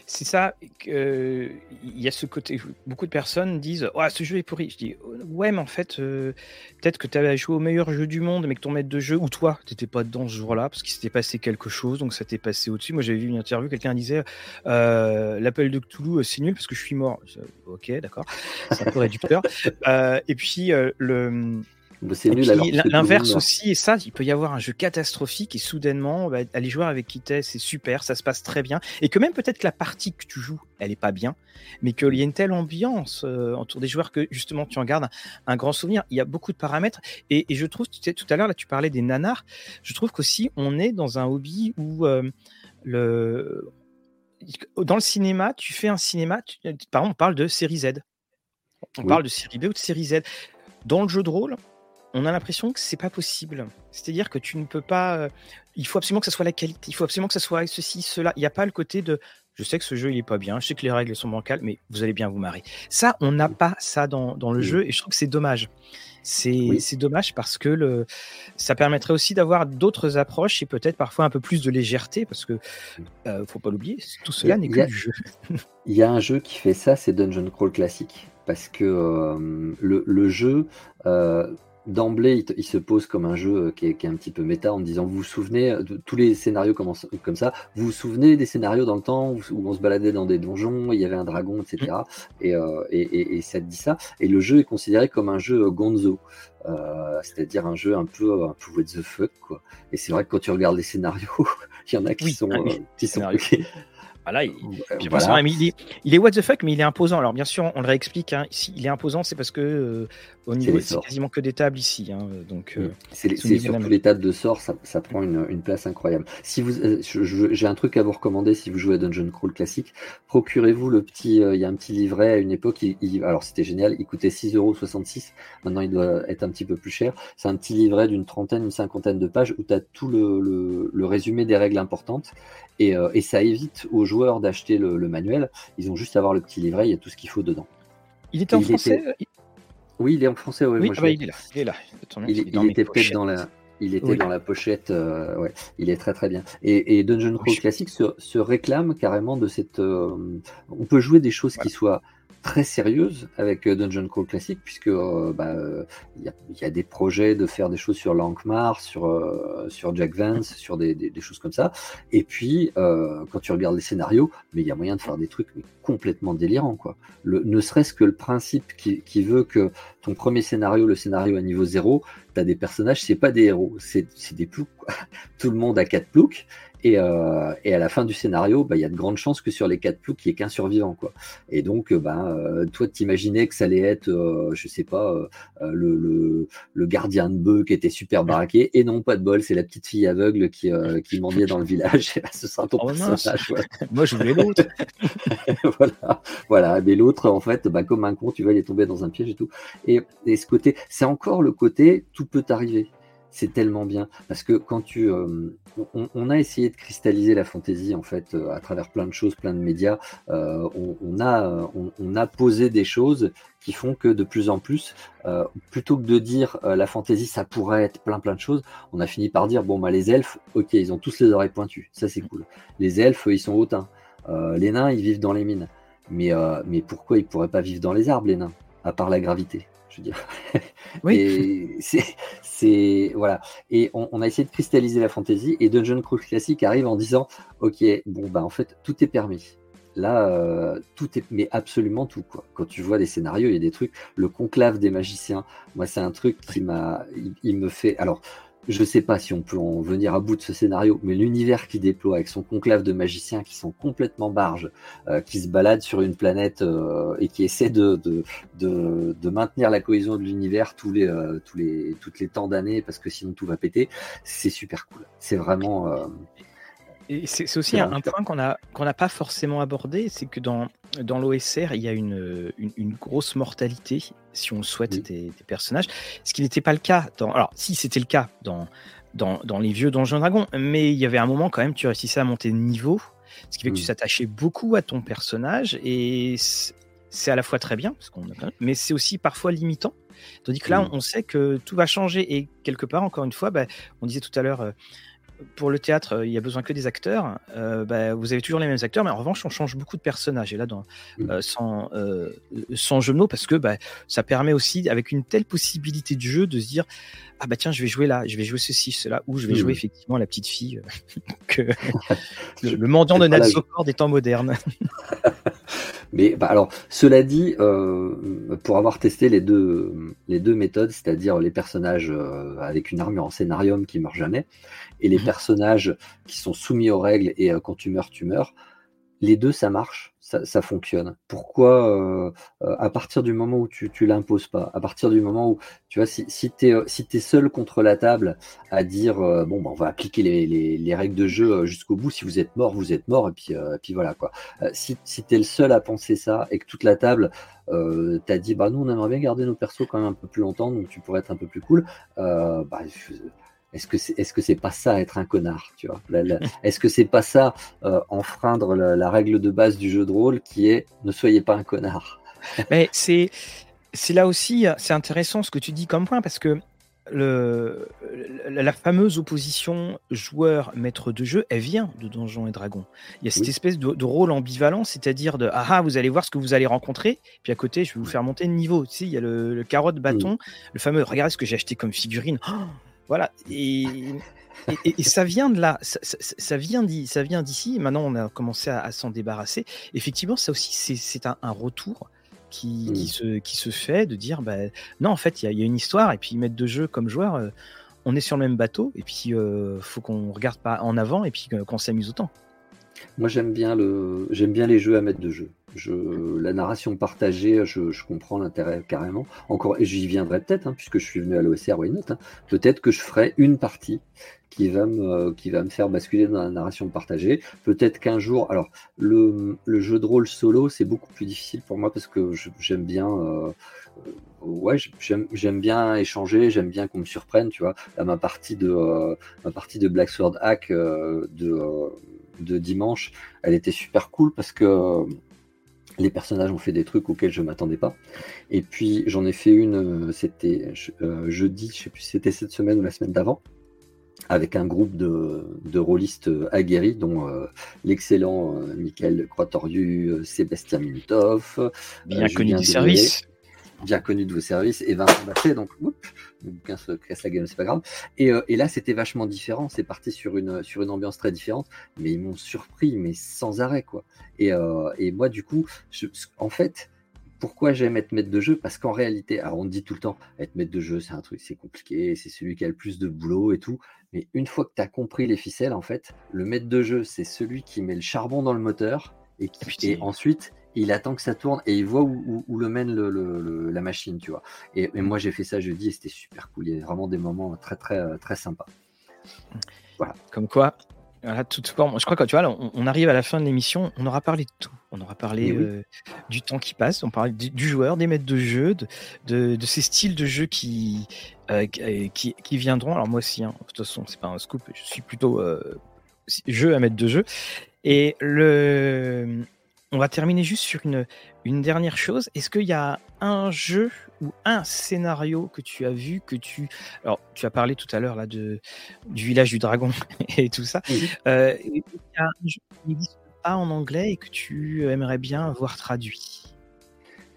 c'est ça il y a ce côté beaucoup de personnes disent oh, ce jeu est pourri je dis ouais mais en fait euh, peut-être que tu avais joué au meilleur jeu du monde mais que ton maître de jeu ou toi t'étais pas dedans ce jour-là parce qu'il s'était passé quelque chose donc ça t'est passé au-dessus moi j'avais vu une interview quelqu'un disait euh, l'appel de Cthulhu c'est nul parce que je suis mort ok d'accord. C'est un peu réducteur euh, et puis le L'inverse aussi, et ça, il peut y avoir un jeu catastrophique et soudainement, bah, aller jouer avec Kitay, c'est super, ça se passe très bien. Et que même peut-être que la partie que tu joues, elle est pas bien, mais qu'il y a une telle ambiance euh, autour des joueurs que justement tu en gardes un, grand souvenir. Il y a beaucoup de paramètres. Et, je trouve, tu sais, tout à l'heure, là, tu parlais des nanars. Je trouve qu'aussi, on est dans un hobby où euh, le. Dans le cinéma, tu fais un cinéma, par exemple, on parle de série Z. On parle de série B ou de série Z. Dans le jeu de rôle, on a l'impression que c'est pas possible. C'est-à-dire que tu ne peux pas. Euh, il faut absolument que ça soit la qualité. Il faut absolument que ça soit ceci, cela. Il n'y a pas le côté de. Je sais que ce jeu il est pas bien. Je sais que les règles sont bancales, mais vous allez bien vous marrer. Ça, on n'a pas ça dans, le jeu, et je trouve que c'est dommage. C'est dommage parce que le, ça permettrait aussi d'avoir d'autres approches et peut-être parfois un peu plus de légèreté parce que euh, faut pas l'oublier, tout cela n'est que du jeu. Il y a un jeu qui fait ça, c'est Dungeon Crawl classique parce que euh, le, jeu d'emblée, il, se pose comme un jeu euh, qui est, un petit peu méta en disant vous vous souvenez de tous les scénarios comme, comme ça, vous vous souvenez des scénarios dans le temps où, on se baladait dans des donjons, il y avait un dragon, etc. Mm. Euh, et, et, ça te dit ça. Et le jeu est considéré comme un jeu euh, gonzo. c'est-à-dire un jeu un peu, un peu what the fuck quoi. Et c'est vrai que quand tu regardes les scénarios, il y en a qui sont, ah qui sont voilà, il, il, est, what the fuck, mais il est imposant. Alors bien sûr, on le réexplique. Hein, il est imposant, c'est parce que euh, au niveau, c'est quasiment que des tables ici. Hein, donc, euh, c'est surtout les tables de sort, ça, prend une, place incroyable. Si vous, euh, j'ai un truc à vous recommander si vous jouez à Dungeon Crawl classique, procurez-vous le petit. Il y a un petit livret à une époque. alors c'était génial. Il coûtait 6,66€. Maintenant, il doit être un petit peu plus cher. C'est un petit livret d'une trentaine, une cinquantaine de pages où tu as tout le, le, résumé des règles importantes et, et ça évite aux joueurs d'acheter le, manuel, ils ont juste à avoir le petit livret, il y a tout ce qu'il faut dedans. Il était en français Oui, il est en français. oui, ah bah, il est là. Il est là. Il, était peut-être dans la. Il était dans la pochette, ouais, il est très très bien. Et, Dungeon Crawl Classic se, réclame carrément de cette. on peut jouer des choses qui soient très sérieuse avec euh, Dungeon Crawl classique, puisque euh, bah, euh, il bah, y, y, a des projets de faire des choses sur Lankmar, sur, sur Jack Vance, sur des, choses comme ça. Et puis, quand tu regardes les scénarios, mais il y a moyen de faire des trucs complètement délirants. Quoi. Le, ne serait-ce que le principe qui, qui, veut que ton premier scénario, le scénario à niveau zéro, tu as des personnages, c'est pas des héros, c'est des ploucs. Tout le monde a quatre ploucs. Et, euh, et, à la fin du scénario, bah, il y a de grandes chances que sur les quatre ploucs, il n'y ait qu'un survivant. Quoi. Et donc, euh, bah, euh, toi, t'imaginais que ça allait être, euh, je sais pas, euh, le, le, le, gardien de bœuf qui était super baraqué. Et non, pas de bol, c'est la petite fille aveugle qui, qui mendiait dans le village. Et ce sera ton oh, personnage. Moi, je voulais l'autre. voilà, voilà. Mais l'autre, en fait, bah, comme un con, tu vas aller tomber dans un piège et tout. Et, et ce côté, c'est encore le côté, tout peut arriver c'est tellement bien. Parce que quand tu euh, on, a essayé de cristalliser la fantaisie en fait euh, à travers plein de choses plein de médias euh, on, a posé des choses qui font que de plus en plus plutôt que de dire la fantaisie ça pourrait être plein plein de choses on a fini par dire bon bah les elfes ok ils ont tous les oreilles pointues. Ça c'est cool. Les elfes ils sont hautains. Les nains ils vivent dans les mines. Mais mais pourquoi ils pourraient pas vivre dans les arbres les nains à part la gravité? Je veux dire. Oui. c'est voilà. Et on, a essayé de cristalliser la fantaisie et Dungeon Crawl classique arrive en disant, ok, bon bah en fait tout est permis. Là, euh, tout est, mais absolument tout quoi. Quand tu vois des scénarios, il y a des trucs. Le conclave des magiciens, moi c'est un truc qui m'a, il, me fait. Alors, je ne sais pas si on peut en venir à bout de ce scénario, mais l'univers qui déploie avec son conclave de magiciens qui sont complètement barges, euh, qui se baladent sur une planète euh, et qui essaient de, maintenir la cohésion de l'univers tous les, euh, les temps d'années parce que sinon tout va péter, c'est super cool. C'est vraiment. C'est aussi un, point qu'on n'a qu'on pas forcément abordé, c'est que dans, dans l'OSR, il y a une, une, grosse mortalité, si on souhaite, des, personnages. Ce qui n'était pas le cas dans. Alors, si c'était le cas dans, dans, dans, les vieux Donjons Dragons, mais il y avait un moment quand même, tu réussissais à monter de niveau, ce qui fait que tu s'attachais beaucoup à ton personnage, et c'est à la fois très bien, parce qu'on mais c'est aussi parfois limitant. Tandis que là, on sait que tout va changer, et quelque part, encore une fois, bah, on disait tout à l'heure. Euh, pour le théâtre, euh, il y a besoin que des acteurs. Euh, bah, vous avez toujours les mêmes acteurs, mais en revanche, on change beaucoup de personnages. Et là, dans, euh, sans, sans jeu de mots, parce que bah, ça permet aussi, avec une telle possibilité de jeu, de se dire ah bah tiens, je vais jouer là, je vais jouer ceci, cela, ou je vais jouer effectivement la petite fille que le, mendiant de Natsokor des temps modernes. Mais bah, alors, cela dit, pour avoir testé les deux, les deux méthodes, c'est-à-dire les personnages avec une armure en scénarium qui meurt jamais, et les mmh personnages qui sont soumis aux règles et euh, quand tu meurs, tu meurs, les deux, ça marche, ça, fonctionne. Pourquoi, euh, euh, à partir du moment où tu, tu l'imposes pas, à partir du moment où, tu vois, si, si tu es, si es, seul contre la table à dire, bon, bah, on va appliquer les, les, règles de jeu jusqu'au bout, si vous êtes mort, vous êtes mort, et puis, puis voilà, quoi. si si tu es le seul à penser ça et que toute la table t'a dit, bah, nous, on aimerait bien garder nos persos quand même un peu plus longtemps, donc tu pourrais être un peu plus cool, bah, est-ce que c'est est-ce que c'est pas ça être un connard, tu vois? Est-ce que c'est pas ça euh, enfreindre la, règle de base du jeu de rôle qui est ne soyez pas un connard? Mais c'est c'est là aussi c'est intéressant ce que tu dis comme point parce que le, la fameuse opposition joueur-maître de jeu, elle vient de Donjons et Dragons. Il y a cette espèce de, rôle ambivalent, c'est-à-dire de ah, ah vous allez voir ce que vous allez rencontrer, puis à côté je vais vous faire monter de niveau. Tu sais, il y a le, carotte bâton, le fameux regardez ce que j'ai acheté comme figurine. Oh voilà. Et, et, ça vient de là, ça, ça, vient d'ici. Maintenant, on a commencé à, s'en débarrasser. Effectivement, ça aussi, c'est un, retour qui, qui, mmh. se, qui se fait de dire bah, non, en fait, il y, a une histoire. Et puis, mettre de jeu comme joueur, euh, on est sur le même bateau. Et puis, euh, faut qu'on regarde pas en avant et puis qu'on s'amuse autant. Moi, j'aime bien, le... j'aime bien les jeux à mettre de jeu. La narration partagée, je, comprends l'intérêt carrément. Encore, et j'y viendrai peut-être, hein, puisque je suis venu à l'OSR Why Not. Hein. Peut-être que je ferai une partie qui va me, faire basculer dans la narration partagée. Peut-être qu'un jour, alors le, jeu de rôle solo, c'est beaucoup plus difficile pour moi parce que j'aime bien. Euh, ouais, j'aime bien échanger, j'aime bien qu'on me surprenne, tu vois. Là, ma partie de, euh, ma partie de Black Sword Hack euh, de dimanche, elle était super cool parce que les personnages ont fait des trucs auxquels je m'attendais pas. Et puis j'en ai fait une, c'était jeudi, je sais plus si c'était cette semaine ou la semaine d'avant, avec un groupe de, de rôlistes aguerris, dont l'excellent Michael Croitoriu, Sébastien Minutov, bien connu du service bien connu de vos services, et Vincent Bachet, donc le bouquin se casse la gueule, c'est pas grave. Et, euh, et là, c'était vachement différent, c'est parti sur une, sur une ambiance très différente, mais ils m'ont surpris, mais sans arrêt, quoi. Et, euh, et moi, du coup, je, en fait, pourquoi j'aime être maître de jeu? Parce qu'en réalité, alors on dit tout le temps, être maître de jeu, c'est un truc, c'est compliqué, c'est celui qui a le plus de boulot et tout. Mais une fois que tu as compris les ficelles, en fait, le maître de jeu, c'est celui qui met le charbon dans le moteur et qui, et ensuite, il attend que ça tourne et il voit où, le mène la machine, tu vois. Et, moi, j'ai fait ça jeudi et c'était super cool. Il y a vraiment des moments très, très, très sympas. Voilà. Comme quoi, voilà, tout sport. Je crois que tu vois, on, arrive à la fin de l'émission, on aura parlé de tout. On aura parlé euh, du temps qui passe, on parle du, joueur, des maîtres de jeu, de, ces styles de jeu qui, euh, qui, qui, viendront. Alors moi aussi, hein, de toute façon, c'est pas un scoop, je suis plutôt euh, jeu à maître de jeu. Et le, on va terminer juste sur une, une dernière chose. Est-ce qu'il y a un jeu ou un scénario que tu as vu, que tu... Alors, tu as parlé tout à l'heure là de, du village du dragon et tout ça. Euh, il y a un jeu qui n'existe pas en anglais et que tu aimerais bien voir traduit?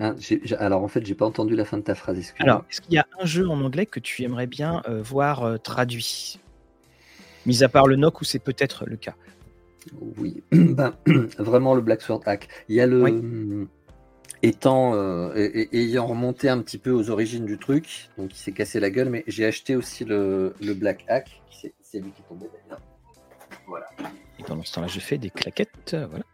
Ah, alors en fait, j'ai pas entendu la fin de ta phrase. Alors, est-ce qu'il y a un jeu en anglais que tu aimerais bien euh, voir euh, traduit? Mis à part le NOC où c'est peut-être le cas. Oui, ben, vraiment le Black Sword Hack. Il y a le. Étant, euh, ayant remonté un petit peu aux origines du truc, donc il s'est cassé la gueule, mais j'ai acheté aussi le, Black Hack. C'est lui qui est tombé d'ailleurs. Voilà. Et pendant ce temps-là, je fais des claquettes. Voilà.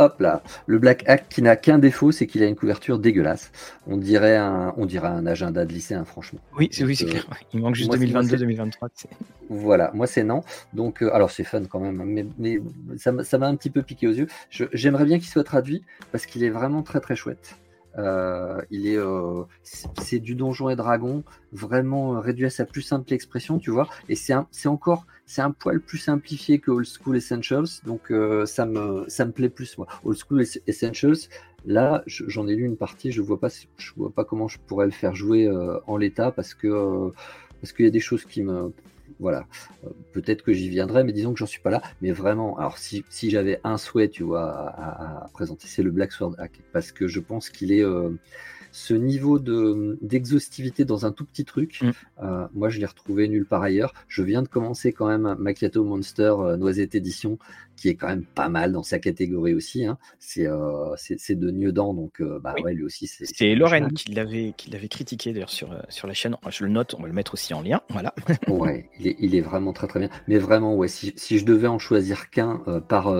Hop là, le Black Hack qui n'a qu'un défaut, c'est qu'il a une couverture dégueulasse. On dirait un, on dirait un agenda de lycéen, franchement. Oui, c'est oui, c'est clair. Il manque juste 2022-2023. Voilà, moi c'est non. Donc, euh, alors c'est fun quand même, mais, mais ça m'a un petit peu piqué aux yeux. J'aimerais bien qu'il soit traduit parce qu'il est vraiment très très chouette. Euh, il est, euh, c'est du donjon et dragon, vraiment euh, réduit à sa plus simple expression, tu vois. Et c'est encore, c'est un poil plus simplifié que Old School Essentials, donc ça me, ça me plaît plus moi. Old School Essentials, là, j'en ai lu une partie, je vois pas, je vois pas comment je pourrais le faire jouer en l'état parce que parce qu'il y a des choses qui me voilà, euh, peut-être que j'y viendrai, mais disons que j'en suis pas là. Mais vraiment, alors si, j'avais un souhait, tu vois, à, présenter, c'est le Black Sword Hack, parce que je pense qu'il est euh, ce niveau de d'exhaustivité dans un tout petit truc. Mm. Euh, moi, je l'ai retrouvé nulle part ailleurs. Je viens de commencer quand même Macchiato Monster Noisette Édition, qui est quand même pas mal dans sa catégorie aussi. Hein. C'est euh, de Niedan, donc euh, bah, ouais, lui aussi. C'est Lorraine qui l'avait critiqué d'ailleurs sur, euh, sur la chaîne. Je le note, on va le mettre aussi en lien. Voilà. ouais, il est, il est, vraiment très très bien. Mais vraiment, ouais, si, si je devais en choisir qu'un euh, par,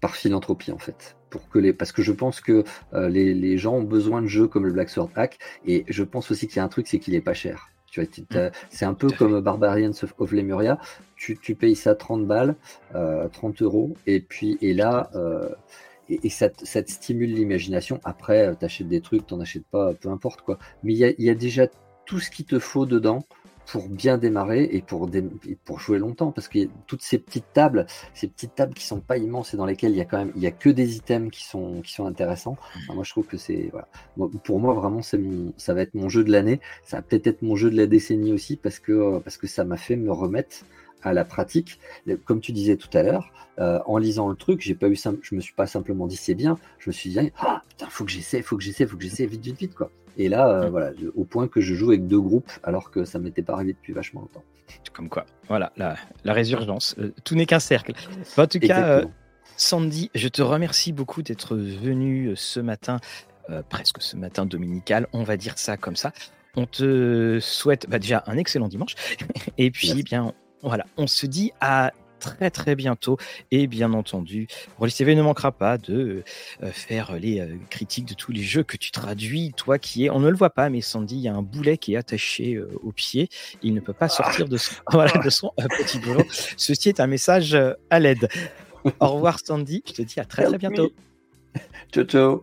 par philanthropie en fait. Pour que les, parce que je pense que les, les gens ont besoin de jeux comme le Black Sword Hack et je pense aussi qu'il y a un truc, c'est qu'il est pas cher. Mm. c'est un peu comme Barbarians of, Lemuria. Tu, tu, payes ça 30 balles, 30 euh, euros, et puis et là, euh, et, ça, te stimule l'imagination. Après, euh, tu achètes des trucs, tu n'en achètes pas, peu importe quoi. Mais il y a, déjà tout ce qu'il te faut dedans pour bien démarrer et pour, pour jouer longtemps parce que toutes ces petites tables, ces petites tables qui sont pas immenses et dans lesquelles il y a quand même il y a que des items qui sont qui sont intéressants. moi je trouve que c'est voilà. pour moi vraiment c'est mon ça va être mon jeu de l'année, ça va peut-être être mon jeu de la décennie aussi parce que parce que ça m'a fait me remettre à la pratique. Comme tu disais tout à l'heure, euh, en lisant le truc, j'ai pas eu je me suis pas simplement dit c'est bien, je me suis dit ah putain faut que j'essaie, faut que j'essaie, faut que j'essaie vite vite vite quoi. Et là, euh, mm. voilà, au point que je joue avec deux groupes, alors que ça m'était pas arrivé depuis vachement longtemps. Comme quoi, voilà, la, résurgence. Euh, tout n'est qu'un cercle. En tout cas, euh, Sandy, je te remercie beaucoup d'être venu ce matin, presque ce matin dominical, on va dire ça comme ça. On te souhaite bah, déjà un excellent dimanche. Et puis, bien, voilà, on se dit à très très bientôt. Et bien entendu, Rollis TV ne manquera pas de euh, faire les euh, critiques de tous les jeux que tu traduis, toi qui es, on ne le voit pas, mais Sandy, il y a un boulet qui est attaché euh, au pied. Il ne peut pas sortir de son, de son petit boulot. Ceci est un message à l'aide. Au revoir Sandy, je te dis à très très bientôt. Ciao ciao.